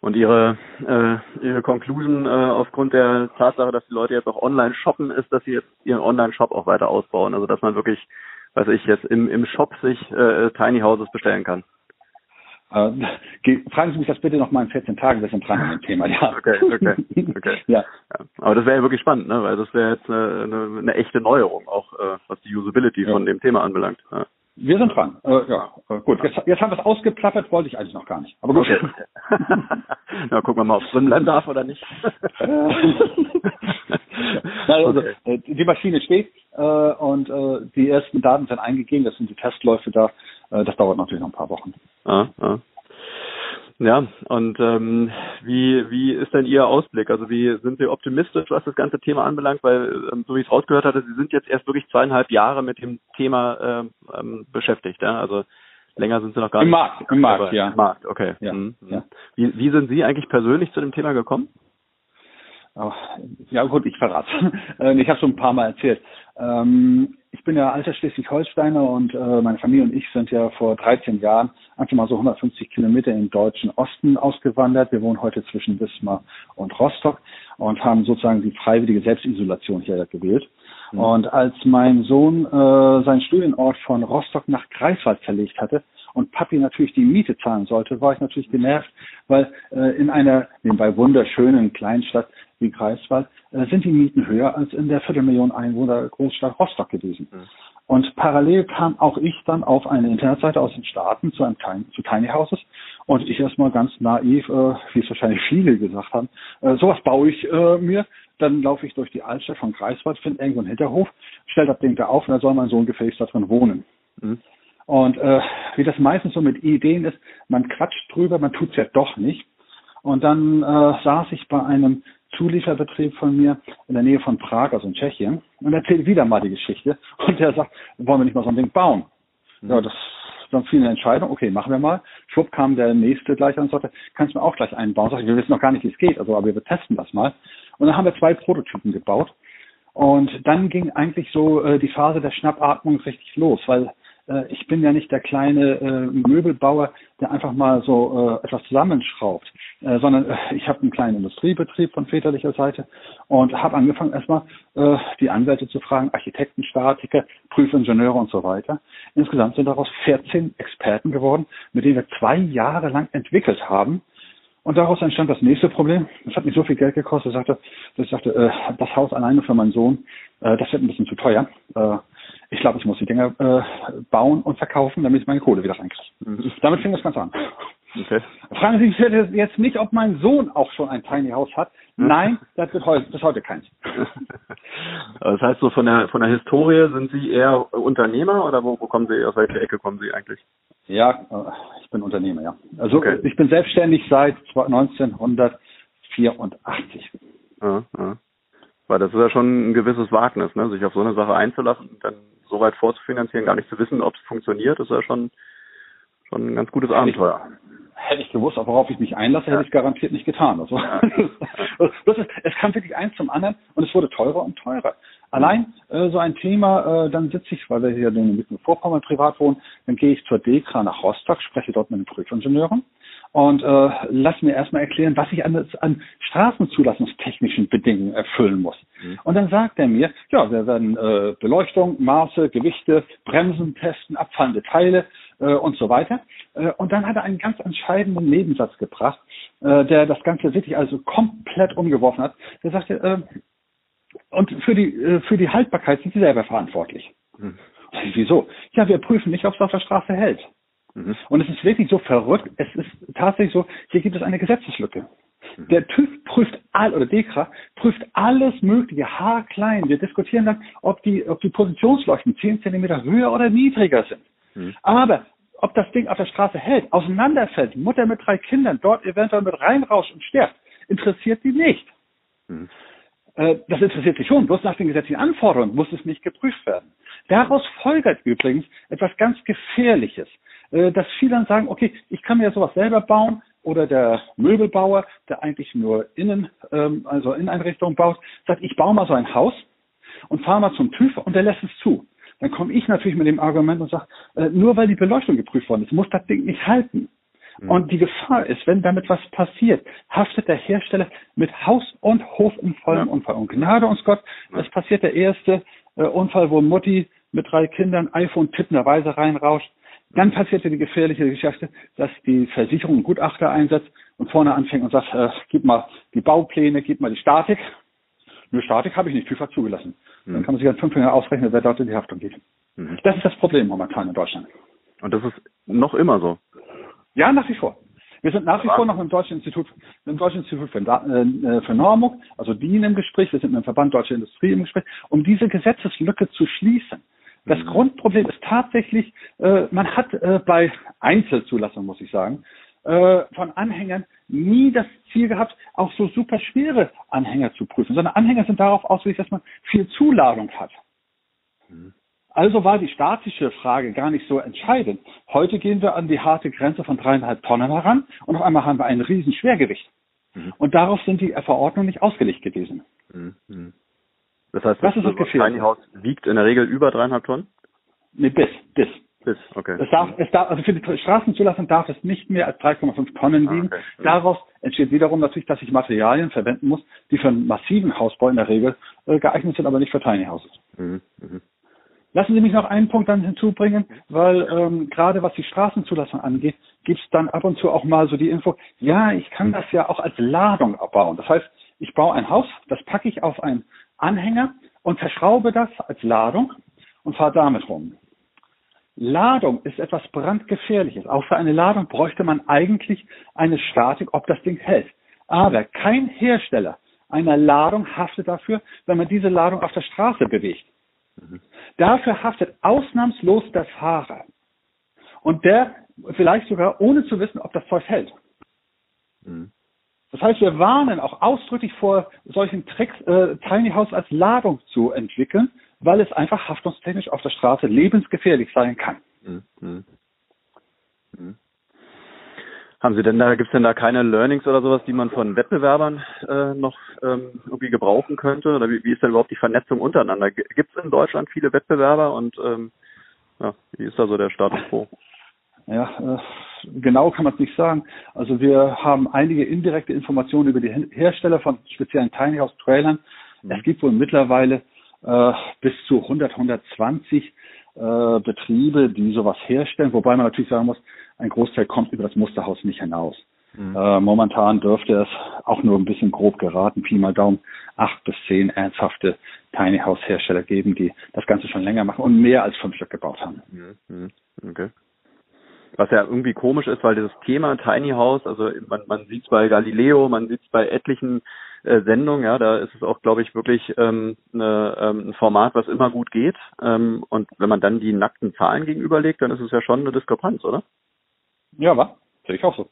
Und Ihre, äh, Ihre Conclusion äh, aufgrund der Tatsache, dass die Leute jetzt auch online shoppen, ist, dass sie jetzt ihren Online-Shop auch weiter ausbauen. Also dass man wirklich, weiß ich, jetzt im, im Shop sich äh, Tiny Houses bestellen kann. Äh, fragen Sie mich das bitte noch mal in 14 Tagen, wir sind dran an dem Thema. Ja. Okay, okay, okay. ja. ja. Aber das wäre ja wirklich spannend, ne? weil das wäre jetzt eine, eine, eine, echte Neuerung, auch äh, was die Usability ja. von dem Thema anbelangt. Ja. Wir sind dran. Äh, ja, äh, gut. Jetzt, jetzt haben wir es ausgeplappert, wollte ich eigentlich noch gar nicht. Aber gut. Okay. Na, gucken wir mal, ob es drin bleiben darf oder nicht. also, okay. Äh, die Maschine steht äh, und äh, die ersten Daten sind eingegeben, das sind die Testläufe da. Äh, das dauert natürlich noch ein paar Wochen. Ja, und ähm, wie, wie ist denn Ihr Ausblick? Also wie sind Sie optimistisch, was das ganze Thema anbelangt? Weil, ähm, so wie ich es rausgehört hatte, Sie sind jetzt erst wirklich zweieinhalb Jahre mit dem Thema äh, ähm, beschäftigt. Ja? Also länger sind Sie noch gar Im nicht. Markt, im Markt, ja. Im Markt, okay. Ja, mhm. ja. Wie, wie sind Sie eigentlich persönlich zu dem Thema gekommen? Oh, ja gut, ich verrate. Äh, ich habe schon ein paar Mal erzählt. Ähm, ich bin ja alter Schleswig-Holsteiner und äh, meine Familie und ich sind ja vor 13 Jahren einfach mal so 150 Kilometer im deutschen Osten ausgewandert. Wir wohnen heute zwischen Wismar und Rostock und haben sozusagen die freiwillige Selbstisolation hier gewählt. Mhm. Und als mein Sohn äh, seinen Studienort von Rostock nach Greifswald verlegt hatte, und Papi natürlich die Miete zahlen sollte, war ich natürlich genervt, weil äh, in einer nebenbei wunderschönen Kleinstadt wie Greifswald äh, sind die Mieten höher als in der Viertelmillion Einwohner Großstadt Rostock gewesen. Mhm. Und parallel kam auch ich dann auf eine Internetseite aus den Staaten zu einem Tiny, zu Tiny Houses und ich erstmal ganz naiv, äh, wie es wahrscheinlich viele gesagt haben, äh, sowas baue ich äh, mir. Dann laufe ich durch die Altstadt von Greifswald, finde irgendwo einen Hinterhof, stelle das Ding da auf und dann soll mein Sohn gefälligst da drin wohnen. Mhm. Und äh, wie das meistens so mit Ideen ist, man quatscht drüber, man tut's ja doch nicht. Und dann äh, saß ich bei einem Zulieferbetrieb von mir in der Nähe von Prag, also in Tschechien, und erzählte wieder mal die Geschichte. Und der sagt, wollen wir nicht mal so ein Ding bauen? Mhm. Ja, das dann fiel eine Entscheidung, okay, machen wir mal. Schwupp kam der nächste gleich und sagte, kannst du mir auch gleich einbauen? Sag ich, wir wissen noch gar nicht, wie es geht, also aber wir testen das mal. Und dann haben wir zwei Prototypen gebaut. Und dann ging eigentlich so äh, die Phase der Schnappatmung richtig los, weil ich bin ja nicht der kleine äh, Möbelbauer, der einfach mal so äh, etwas zusammenschraubt, äh, sondern äh, ich habe einen kleinen Industriebetrieb von väterlicher Seite und habe angefangen erstmal äh, die Anwälte zu fragen, Architekten, Statiker, Prüfingenieure und so weiter. Insgesamt sind daraus 14 Experten geworden, mit denen wir zwei Jahre lang entwickelt haben. Und daraus entstand das nächste Problem. Das hat nicht so viel Geld gekostet. Ich sagte, ich sagte äh, das Haus alleine für meinen Sohn, äh, das wird ein bisschen zu teuer. Ich glaube, ich muss die Dinger äh, bauen und verkaufen, damit ich meine Kohle wieder reinkriege. Mhm. Damit fing das Ganze an. Okay. Fragen Sie sich jetzt nicht, ob mein Sohn auch schon ein Tiny House hat. Nein, das wird heute, bis heute keins. das heißt, so von der von der Historie sind Sie eher Unternehmer oder wo, wo kommen Sie, aus welcher Ecke kommen Sie eigentlich? Ja, äh, ich bin Unternehmer, ja. Also okay. ich bin selbstständig seit 1984. Ja, ja. Weil das ist ja schon ein gewisses Wagnis, ne? sich auf so eine Sache einzulassen und dann so weit vorzufinanzieren, gar nicht zu wissen, ob es funktioniert, ist ja schon, schon ein ganz gutes Abenteuer. Hätte ich gewusst, worauf ich mich einlasse, hätte ich es garantiert nicht getan. Also, ja. ist, es kam wirklich eins zum anderen und es wurde teurer und teurer. Allein äh, so ein Thema, äh, dann sitze ich, weil wir hier in Mecklenburg-Vorpommern privat wohnen, dann gehe ich zur DEKRA nach Rostock, spreche dort mit den Prüfingenieuren und äh, lass mir erstmal erklären, was ich an, an straßenzulassungstechnischen Bedingungen erfüllen muss. Mhm. Und dann sagt er mir, ja, wir werden äh, Beleuchtung, Maße, Gewichte, Bremsen testen, abfallende Teile äh, und so weiter. Äh, und dann hat er einen ganz entscheidenden Nebensatz gebracht, äh, der das Ganze wirklich also komplett umgeworfen hat. Der sagte, äh, und für die, äh, für die Haltbarkeit sind Sie selber verantwortlich. Mhm. Wieso? Ja, wir prüfen nicht, ob es auf der Straße hält. Mhm. Und es ist wirklich so verrückt. Es ist tatsächlich so, hier gibt es eine Gesetzeslücke. Mhm. Der TÜV prüft all, oder DEKRA prüft alles Mögliche, haarklein. Wir diskutieren dann, ob die, ob die Positionsleuchten 10 Zentimeter höher oder niedriger sind. Mhm. Aber ob das Ding auf der Straße hält, auseinanderfällt, Mutter mit drei Kindern dort eventuell mit reinrauscht und stirbt, interessiert sie nicht. Mhm. Äh, das interessiert sie schon, bloß nach den gesetzlichen Anforderungen muss es nicht geprüft werden. Daraus folgert übrigens etwas ganz Gefährliches. Äh, dass viele dann sagen, okay, ich kann mir ja sowas selber bauen oder der Möbelbauer, der eigentlich nur innen, ähm, also Inneneinrichtungen baut, sagt, ich baue mal so ein Haus und fahre mal zum TÜV und der lässt es zu. Dann komme ich natürlich mit dem Argument und sage, äh, nur weil die Beleuchtung geprüft worden ist, muss das Ding nicht halten. Mhm. Und die Gefahr ist, wenn damit was passiert, haftet der Hersteller mit Haus und Hof im vollen ja. Unfall. Und Gnade uns Gott, das passiert der erste äh, Unfall, wo Mutti mit drei Kindern iPhone tippenderweise reinrauscht. Dann passierte die gefährliche Geschichte, dass die Versicherung einen Gutachter einsetzt und vorne anfängt und sagt, äh, gib mal die Baupläne, gib mal die Statik. Nur Statik habe ich nicht, TÜV hat zugelassen. Mhm. Dann kann man sich an fünf Jahre ausrechnen, wer dort in die Haftung geht. Mhm. Das ist das Problem momentan in Deutschland. Und das ist noch immer so? Ja, nach wie vor. Wir sind nach wie vor noch im Deutschen Institut, im Deutschen Institut für, äh, für Normung, also DIN im Gespräch. Wir sind mit dem Verband Deutsche Industrie im Gespräch, um diese Gesetzeslücke zu schließen. Das mhm. Grundproblem ist tatsächlich, äh, man hat äh, bei Einzelzulassung, muss ich sagen, äh, von Anhängern nie das Ziel gehabt, auch so super schwere Anhänger zu prüfen, sondern Anhänger sind darauf ausgelegt, dass man viel Zuladung hat. Mhm. Also war die statische Frage gar nicht so entscheidend. Heute gehen wir an die harte Grenze von dreieinhalb Tonnen heran und auf einmal haben wir ein Riesenschwergewicht. Mhm. Und darauf sind die Verordnungen nicht ausgelegt gewesen. Mhm. Das heißt, das, das ist das Tiny House wiegt in der Regel über dreieinhalb Tonnen? Nee, bis, bis. Bis, okay. Es darf, es darf, also für die Straßenzulassung darf es nicht mehr als 3,5 Tonnen ah, wiegen. Okay. Daraus entsteht wiederum natürlich, dass ich Materialien verwenden muss, die für einen massiven Hausbau in der Regel äh, geeignet sind, aber nicht für Tiny Houses. Mhm. Mhm. Lassen Sie mich noch einen Punkt dann hinzubringen, weil ähm, gerade was die Straßenzulassung angeht, gibt es dann ab und zu auch mal so die Info, ja, ich kann das ja auch als Ladung abbauen. Das heißt, ich baue ein Haus, das packe ich auf einen Anhänger und verschraube das als Ladung und fahre damit rum. Ladung ist etwas brandgefährliches. Auch für eine Ladung bräuchte man eigentlich eine Statik, ob das Ding hält. Aber kein Hersteller einer Ladung haftet dafür, wenn man diese Ladung auf der Straße bewegt. Mhm. Dafür haftet ausnahmslos der Fahrer. Und der vielleicht sogar ohne zu wissen, ob das Zeug hält. Mhm. Das heißt, wir warnen auch ausdrücklich vor solchen Tricks, äh, Tiny House als Ladung zu entwickeln, weil es einfach haftungstechnisch auf der Straße lebensgefährlich sein kann. Mhm. Mhm. Haben Sie denn da, gibt es denn da keine Learnings oder sowas, die man von Wettbewerbern äh, noch ähm, irgendwie gebrauchen könnte? Oder wie, wie ist denn überhaupt die Vernetzung untereinander? Gibt es in Deutschland viele Wettbewerber und ähm, ja, wie ist da so der Status quo? Ja, äh, genau kann man es nicht sagen. Also wir haben einige indirekte Informationen über die Hersteller von speziellen Tiny House Trailern. Mhm. Es gibt wohl mittlerweile äh, bis zu 100, 120 äh, Betriebe, die sowas herstellen, wobei man natürlich sagen muss, ein Großteil kommt über das Musterhaus nicht hinaus. Mhm. Äh, momentan dürfte es auch nur ein bisschen grob geraten, Pi mal Daumen, acht bis zehn ernsthafte Tiny House Hersteller geben, die das Ganze schon länger machen und mehr als fünf Stück gebaut haben. Mhm. mhm. Okay. Was ja irgendwie komisch ist, weil dieses Thema Tiny House, also man, man sieht es bei Galileo, man sieht es bei etlichen äh, Sendungen, ja, da ist es auch, glaube ich, wirklich ähm, eine, ähm, ein Format, was immer gut geht. Ähm, und wenn man dann die nackten Zahlen gegenüberlegt, dann ist es ja schon eine Diskrepanz, oder? Ja, war. Sehe ich auch so.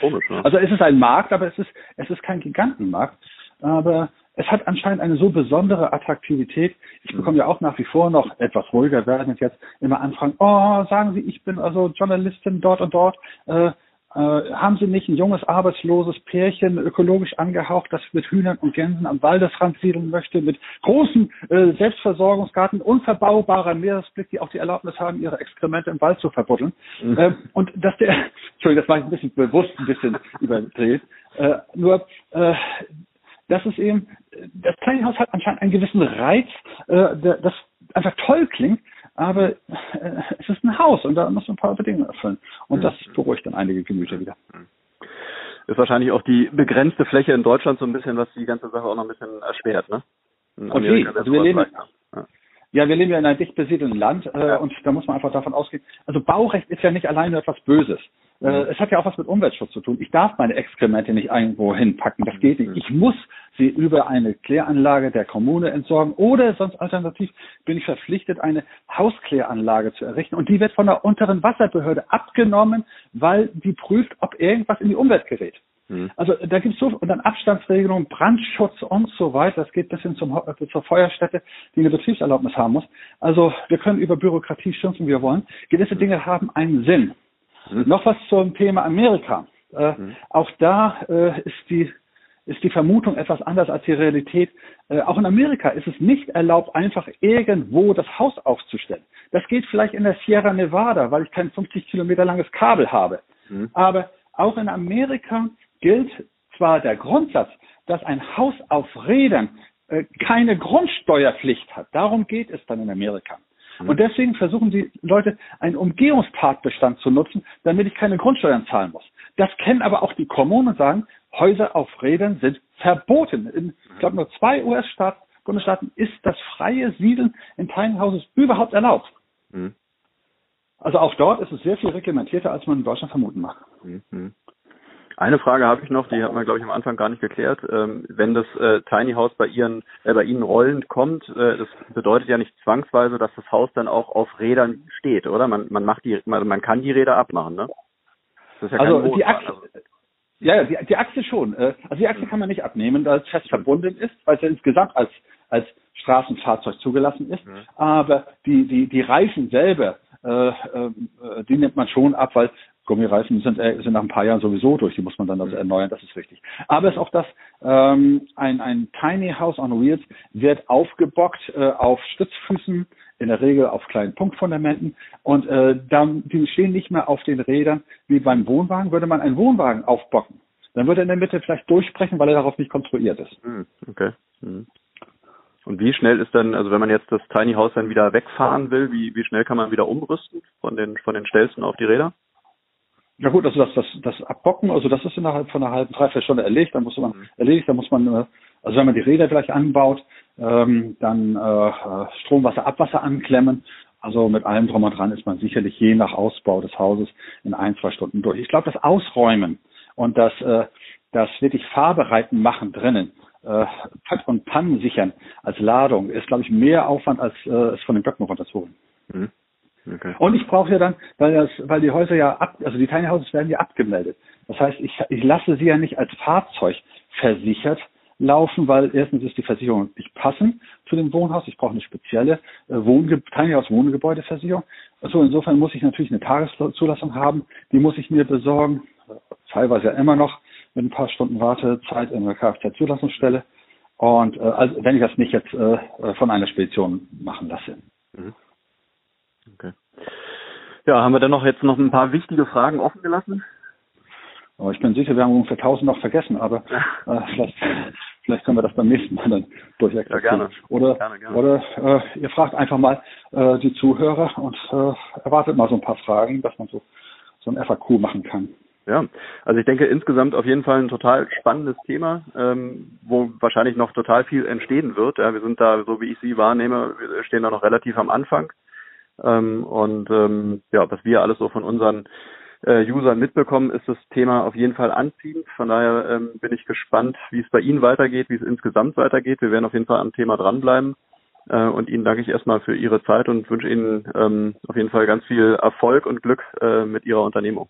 Komisch, ne? Also es ist ein Markt, aber es ist, es ist kein Gigantenmarkt. Aber es hat anscheinend eine so besondere Attraktivität. Ich mhm. bekomme ja auch nach wie vor noch etwas ruhiger werden jetzt immer anfragen, oh, sagen Sie, ich bin also Journalistin dort und dort. Äh, äh, haben Sie nicht ein junges, arbeitsloses Pärchen, ökologisch angehaucht, das mit Hühnern und Gänsen am Waldesrand siedeln möchte, mit großen äh, Selbstversorgungsgarten, unverbaubarer Meeresblick, die auch die Erlaubnis haben, ihre Exkremente im Wald zu verbuddeln. Mhm. Äh, und dass der, Entschuldigung, das war ich ein bisschen bewusst, ein bisschen überdreht. Äh, nur, das ist eben, das Tiny House hat anscheinend einen gewissen Reiz, äh, das einfach toll klingt, aber äh, es ist ein Haus und da muss man ein paar Bedingungen erfüllen. Und das mhm. beruhigt dann einige Gemüter wieder. Mhm. Ist wahrscheinlich auch die begrenzte Fläche in Deutschland so ein bisschen, was die ganze Sache auch noch ein bisschen erschwert, ne? okay, also wir leben, ja. ja. wir leben ja in einem dicht besiedelten Land äh, ja. und da muss man einfach davon ausgehen. Also Baurecht ist ja nicht alleine etwas Böses. Äh, mhm. es hat ja auch was mit Umweltschutz zu tun. Ich darf meine Exkremente nicht irgendwo hinpacken. Das geht nicht. Mhm. Ich muss sie über eine Kläranlage der Kommune entsorgen oder sonst alternativ bin ich verpflichtet, eine Hauskläranlage zu errichten. Und die wird von der unteren Wasserbehörde abgenommen, weil die prüft, ob irgendwas in die Umwelt gerät. Mhm. Also da gibt es so und dann Abstandsregelungen, Brandschutz und so weiter. Das geht bis hin zum, äh, zur Feuerstätte, die eine Betriebserlaubnis haben muss. Also wir können über Bürokratie schimpfen, wie wir wollen. Gewisse Dinge haben einen Sinn. Mhm. Noch was zum Thema Amerika. Äh, mhm. Auch da äh, ist die ist die Vermutung etwas anders als die Realität. Äh, auch in Amerika ist es nicht erlaubt, einfach irgendwo das Haus aufzustellen. Das geht vielleicht in der Sierra Nevada, weil ich kein 50 Kilometer langes Kabel habe. Mhm. Aber auch in Amerika gilt zwar der Grundsatz, dass ein Haus auf Rädern äh, keine Grundsteuerpflicht hat. Darum geht es dann in Amerika. Und deswegen versuchen die Leute, einen Umgehungstatbestand zu nutzen, damit ich keine Grundsteuern zahlen muss. Das kennen aber auch die Kommunen und sagen, Häuser auf Rädern sind verboten. In, ich glaube, nur zwei US-Staaten, Bundesstaaten ist das freie Siedeln in Tiny Houses überhaupt erlaubt. Mhm. Also auch dort ist es sehr viel reglementierter, als man in Deutschland vermuten mag. Mhm. Eine Frage habe ich noch, die hat man, glaube ich, am Anfang gar nicht geklärt. Ähm, wenn das äh, Tiny House bei Ihren, äh, bei Ihnen rollend kommt, äh, das bedeutet ja nicht zwangsweise, dass das Haus dann auch auf Rädern steht, oder? Man, man macht die, man, man kann die Räder abmachen, ne? Das ist ja also die Achse, also. ja, die, die Achse schon. Äh, also die Achse mhm. kann man nicht abnehmen, da es fest verbunden ist, weil es ja insgesamt als als Straßenfahrzeug zugelassen ist. Mhm. Aber die die die Reifen selber, äh, äh, die nimmt man schon ab, weil Gummireifen sind, äh, sind nach ein paar Jahren sowieso durch, die muss man dann also erneuern, das ist richtig. Aber es ist auch das, ähm, ein, ein Tiny House on Wheels wird aufgebockt äh, auf Stützfüßen, in der Regel auf kleinen Punktfundamenten und äh, dann, die stehen nicht mehr auf den Rädern wie beim Wohnwagen, würde man einen Wohnwagen aufbocken. Dann würde er in der Mitte vielleicht durchsprechen, weil er darauf nicht konstruiert ist. Hm, okay. Hm. Und wie schnell ist dann, also wenn man jetzt das Tiny House dann wieder wegfahren will, wie, wie schnell kann man wieder umrüsten von den, von den Stelzen auf die Räder? Ja gut, also das, das, das Abbocken, also das ist innerhalb von einer halben, dreiviertel Stunde erledigt, dann muss man mhm. erledigt, dann muss man, äh, also wenn man die Räder gleich anbaut, ähm, dann äh, Strom, Wasser, Abwasser anklemmen. Also mit allem drum und dran ist man sicherlich je nach Ausbau des Hauses in ein, zwei Stunden durch. Ich glaube, das Ausräumen und das, äh, das wirklich Fahrbereiten machen drinnen, äh, und Pannen sichern als Ladung, ist, glaube ich, mehr Aufwand, als äh, es von den Blöcken runterzuholen. Mhm. Okay. Und ich brauche ja dann, weil das, weil die Häuser ja ab, also die Tiny Houses werden ja abgemeldet. Das heißt, ich, ich lasse sie ja nicht als Fahrzeug versichert laufen, weil erstens ist die Versicherung nicht passend zu dem Wohnhaus. Ich brauche eine spezielle äh, Wohnge Tiny House Wohngebäudeversicherung. Also insofern muss ich natürlich eine Tageszulassung haben. Die muss ich mir besorgen, teilweise ja immer noch mit ein paar Stunden Wartezeit in der Kfz-Zulassungsstelle. Und äh, also wenn ich das nicht jetzt äh, von einer Spedition machen lasse. Mhm. Okay. Ja, haben wir dann noch jetzt noch ein paar wichtige Fragen offen gelassen? Aber ich bin sicher, wir haben ungefähr 1000 noch vergessen, aber äh, vielleicht, vielleicht können wir das beim nächsten Mal dann durcherklären. Ja, gerne. Oder, gerne, gerne. oder äh, ihr fragt einfach mal äh, die Zuhörer und äh, erwartet mal so ein paar Fragen, dass man so, so ein FAQ machen kann. Ja, also ich denke insgesamt auf jeden Fall ein total spannendes Thema, ähm, wo wahrscheinlich noch total viel entstehen wird. Ja, wir sind da, so wie ich Sie wahrnehme, wir stehen da noch relativ am Anfang. Ähm, und ähm, ja, was wir alles so von unseren äh, Usern mitbekommen, ist das Thema auf jeden Fall anziehend. Von daher ähm, bin ich gespannt, wie es bei Ihnen weitergeht, wie es insgesamt weitergeht. Wir werden auf jeden Fall am Thema dranbleiben. Äh, und Ihnen danke ich erstmal für Ihre Zeit und wünsche Ihnen ähm, auf jeden Fall ganz viel Erfolg und Glück äh, mit Ihrer Unternehmung.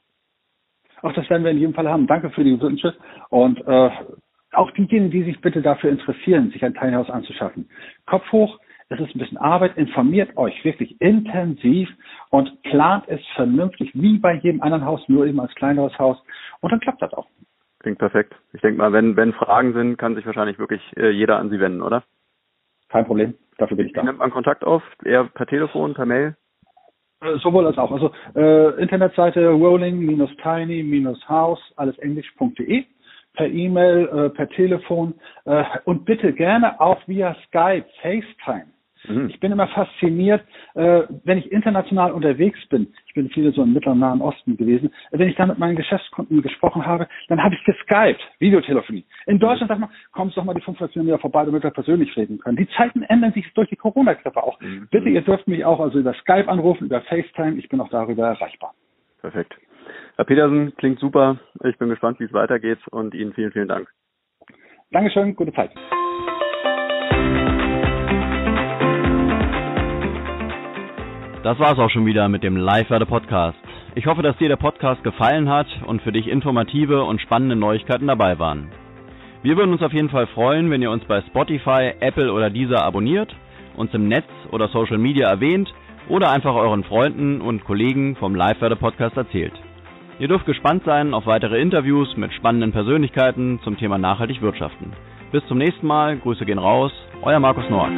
Auch das werden wir in jedem Fall haben. Danke für die Wünsche und äh, auch diejenigen, die sich bitte dafür interessieren, sich ein Teilhaus anzuschaffen. Kopf hoch, es ist ein bisschen Arbeit, informiert euch wirklich intensiv und plant es vernünftig, wie bei jedem anderen Haus, nur eben als kleineres Haus. Und dann klappt das auch. Klingt perfekt. Ich denke mal, wenn, wenn Fragen sind, kann sich wahrscheinlich wirklich äh, jeder an Sie wenden, oder? Kein Problem. Dafür bin ich da. Nimmt man Kontakt auf? Eher per Telefon, per Mail? Äh, sowohl als auch. Also äh, Internetseite rolling-tiny-house, alles englisch.de per E-Mail, äh, per Telefon äh, und bitte gerne auch via Skype, FaceTime. Mhm. Ich bin immer fasziniert, äh, wenn ich international unterwegs bin. Ich bin viele so im Mittleren Nahen Osten gewesen. Wenn ich da mit meinen Geschäftskunden gesprochen habe, dann habe ich geskypt, Videotelefonie. In Deutschland sagt man, komm doch mal die 500 Kilometer vorbei, damit wir persönlich reden können. Die Zeiten ändern sich durch die Corona-Grippe auch. Mhm. Bitte, ihr dürft mich auch also über Skype anrufen, über FaceTime. Ich bin auch darüber erreichbar. Perfekt. Herr Petersen, klingt super. Ich bin gespannt, wie es weitergeht und Ihnen vielen, vielen Dank. Dankeschön, gute Zeit. Das war's auch schon wieder mit dem Live-Werde Podcast. Ich hoffe, dass dir der Podcast gefallen hat und für dich informative und spannende Neuigkeiten dabei waren. Wir würden uns auf jeden Fall freuen, wenn ihr uns bei Spotify, Apple oder Deezer abonniert, uns im Netz oder Social Media erwähnt oder einfach euren Freunden und Kollegen vom Live-Werde Podcast erzählt. Ihr dürft gespannt sein auf weitere Interviews mit spannenden Persönlichkeiten zum Thema nachhaltig wirtschaften. Bis zum nächsten Mal, Grüße gehen raus, euer Markus Nord.